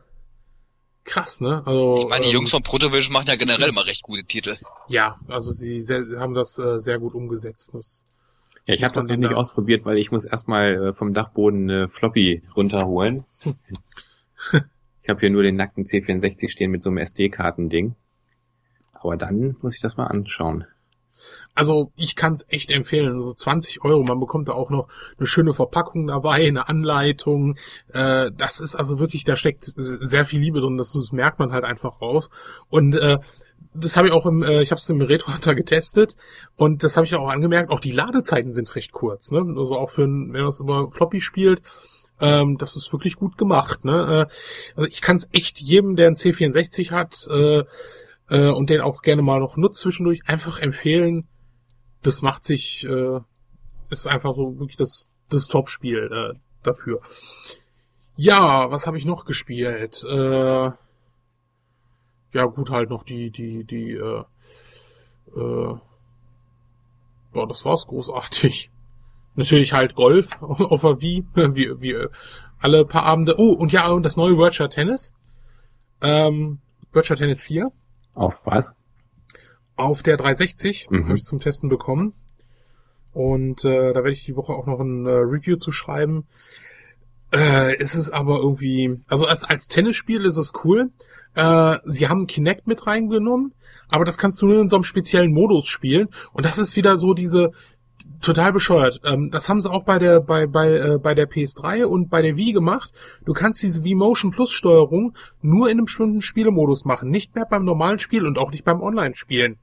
krass, ne? Also, Ich meine, die ähm, Jungs von Protovision machen ja generell immer recht gute Titel. Ja, also sie sehr, haben das äh, sehr gut umgesetzt. Das, Ja, ich habe das noch nicht da- ausprobiert, weil ich muss erstmal äh, vom Dachboden eine Floppy runterholen. ich habe hier nur den nackten C64 stehen mit so einem SD-Karten-Ding. Aber dann muss ich das mal anschauen. also ich kann es echt empfehlen. Also 20 Euro, man bekommt da auch noch eine schöne Verpackung dabei, eine Anleitung. Äh, das ist also wirklich, da steckt sehr viel Liebe drin. Das, das merkt man halt einfach raus. Und äh, das habe ich auch im, äh, ich habe es im Retro Hunter getestet und das habe ich auch angemerkt, auch die Ladezeiten sind recht kurz, ne? Also auch für wenn man es über Floppy spielt, ähm, das ist wirklich gut gemacht, ne? Äh, also ich kann es echt jedem, der einen C64 hat äh, äh, und den auch gerne mal noch nutzt zwischendurch, einfach empfehlen. Das macht sich, äh, ist einfach so wirklich das, das Top-Spiel äh, dafür. Ja, was habe ich noch gespielt? Äh, ja, gut, halt noch die, die, die, äh, äh, boah, das war's großartig. Natürlich halt Golf auf der Wii, wie, wie alle paar Abende. Oh, und ja, und das neue Virtual Tennis. Ähm, Virtual Tennis 4. Auf was? Auf der 360 Mhm. habe ich zum Testen bekommen. Und äh, da werde ich die Woche auch noch ein äh, Review zu schreiben. Äh, ist es aber irgendwie, also als, als Tennisspiel ist es cool. Äh, sie haben Kinect mit reingenommen, aber das kannst du nur in so einem speziellen Modus spielen. Und das ist wieder so diese total bescheuert. Ähm, das haben sie auch bei der bei bei äh, bei der PS3 und bei der Wii gemacht. Du kannst diese Wii Motion Plus Steuerung nur in einem bestimmten Spielemodus machen, nicht mehr beim normalen Spiel und auch nicht beim Online-Spielen.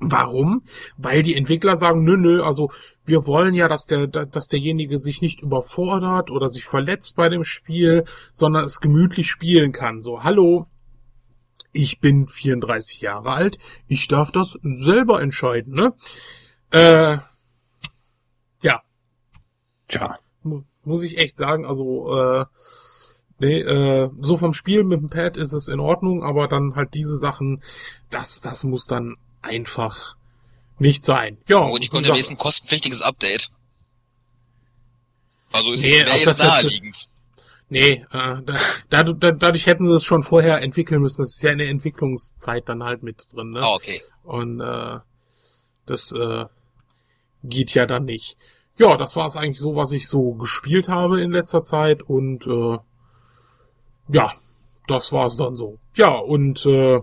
Warum? Weil die Entwickler sagen, nö, nö, also wir wollen ja, dass der, dass derjenige sich nicht überfordert oder sich verletzt bei dem Spiel, sondern es gemütlich spielen kann. So, hallo, ich bin 34 Jahre alt, ich darf das selber entscheiden, ne? Äh, Tja. mu- muss ich echt sagen, also äh, nee, äh, so vom Spiel mit dem Pad ist es in Ordnung, aber dann halt diese Sachen, das, das muss dann einfach nicht sein. Ja, Und ich konnte ein kostenpflichtiges Update. Also ist Nee, wäre jetzt naheliegend. Nee, äh, da, dadurch, da, dadurch hätten sie es schon vorher entwickeln müssen. Das ist ja eine Entwicklungszeit dann halt mit drin, ne? Ah, okay. Und äh, das äh, geht ja dann nicht. Ja, das war es eigentlich so, was ich so gespielt habe in letzter Zeit und äh, ja, das war es dann so. Ja, und äh,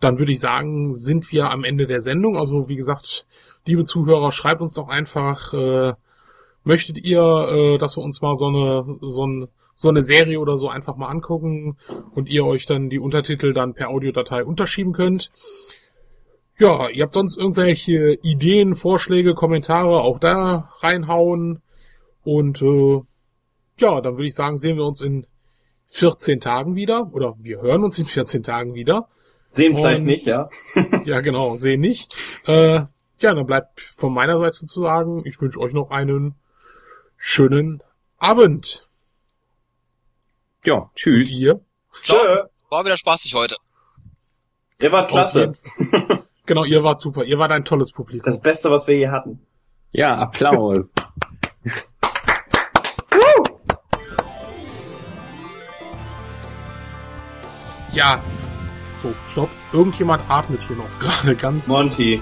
dann würde ich sagen, sind wir am Ende der Sendung. Also wie gesagt, liebe Zuhörer, schreibt uns doch einfach, äh, möchtet ihr, äh, dass wir uns mal so eine, so, ein, so eine Serie oder so einfach mal angucken und ihr euch dann die Untertitel dann per Audiodatei unterschieben könnt. Ja, ihr habt sonst irgendwelche Ideen, Vorschläge, Kommentare auch da reinhauen. Und äh, ja, dann würde ich sagen, sehen wir uns in 14 Tagen wieder. Oder wir hören uns in 14 Tagen wieder. Sehen vielleicht Und- nicht, ja. Ja, genau, sehen nicht. Äh, ja, dann bleibt von meiner Seite zu sagen, ich wünsche euch noch einen schönen Abend. Ja, tschüss. Ihr? Ciao. Tschö. War wieder spaßig heute. Ihr wart klasse. Genau, ihr wart super. Ihr wart ein tolles Publikum. Das Beste, was wir je hatten. Ja, Applaus. ja, so, stopp. Irgendjemand atmet hier noch gerade ganz. Monty,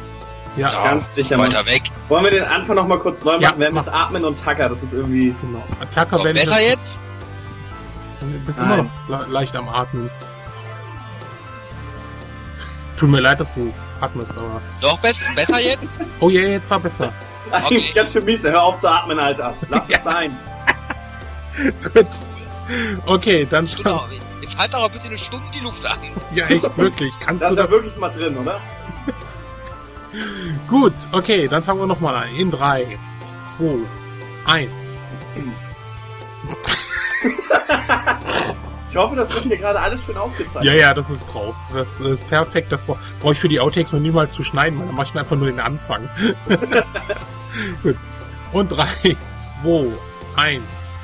Ja, Ja, ganz sicher. Weiter weg. Wollen wir den Anfang noch mal kurz neu machen? Ja, wir haben jetzt Atmen und Tacker. Das ist irgendwie... genau. Attacker, Noch wenn besser jetzt? Du bist immer Nein. noch le leicht am Atmen. Tut mir leid, dass du atmest, aber. Doch, bess besser jetzt? Oh ja, jetzt war besser. Eigentlich ganz schön mies. Hör auf zu atmen, Alter. Lass es sein. Gut. Okay, dann Genau. Jetzt halt aber bitte eine Stunde die Luft an. Ja, echt, wirklich. Kannst Das du ist ja das? wirklich mal drin, oder? Gut, okay, dann fangen wir nochmal an. In drei, zwei, eins. Ich hoffe, das wird hier gerade alles schön aufgezeigt. Ja, ja, das ist drauf. Das ist perfekt. Das bra- brauche ich für die Outtakes noch niemals zu schneiden, weil dann mache ich einfach nur den Anfang. Gut. Und drei, zwei, eins.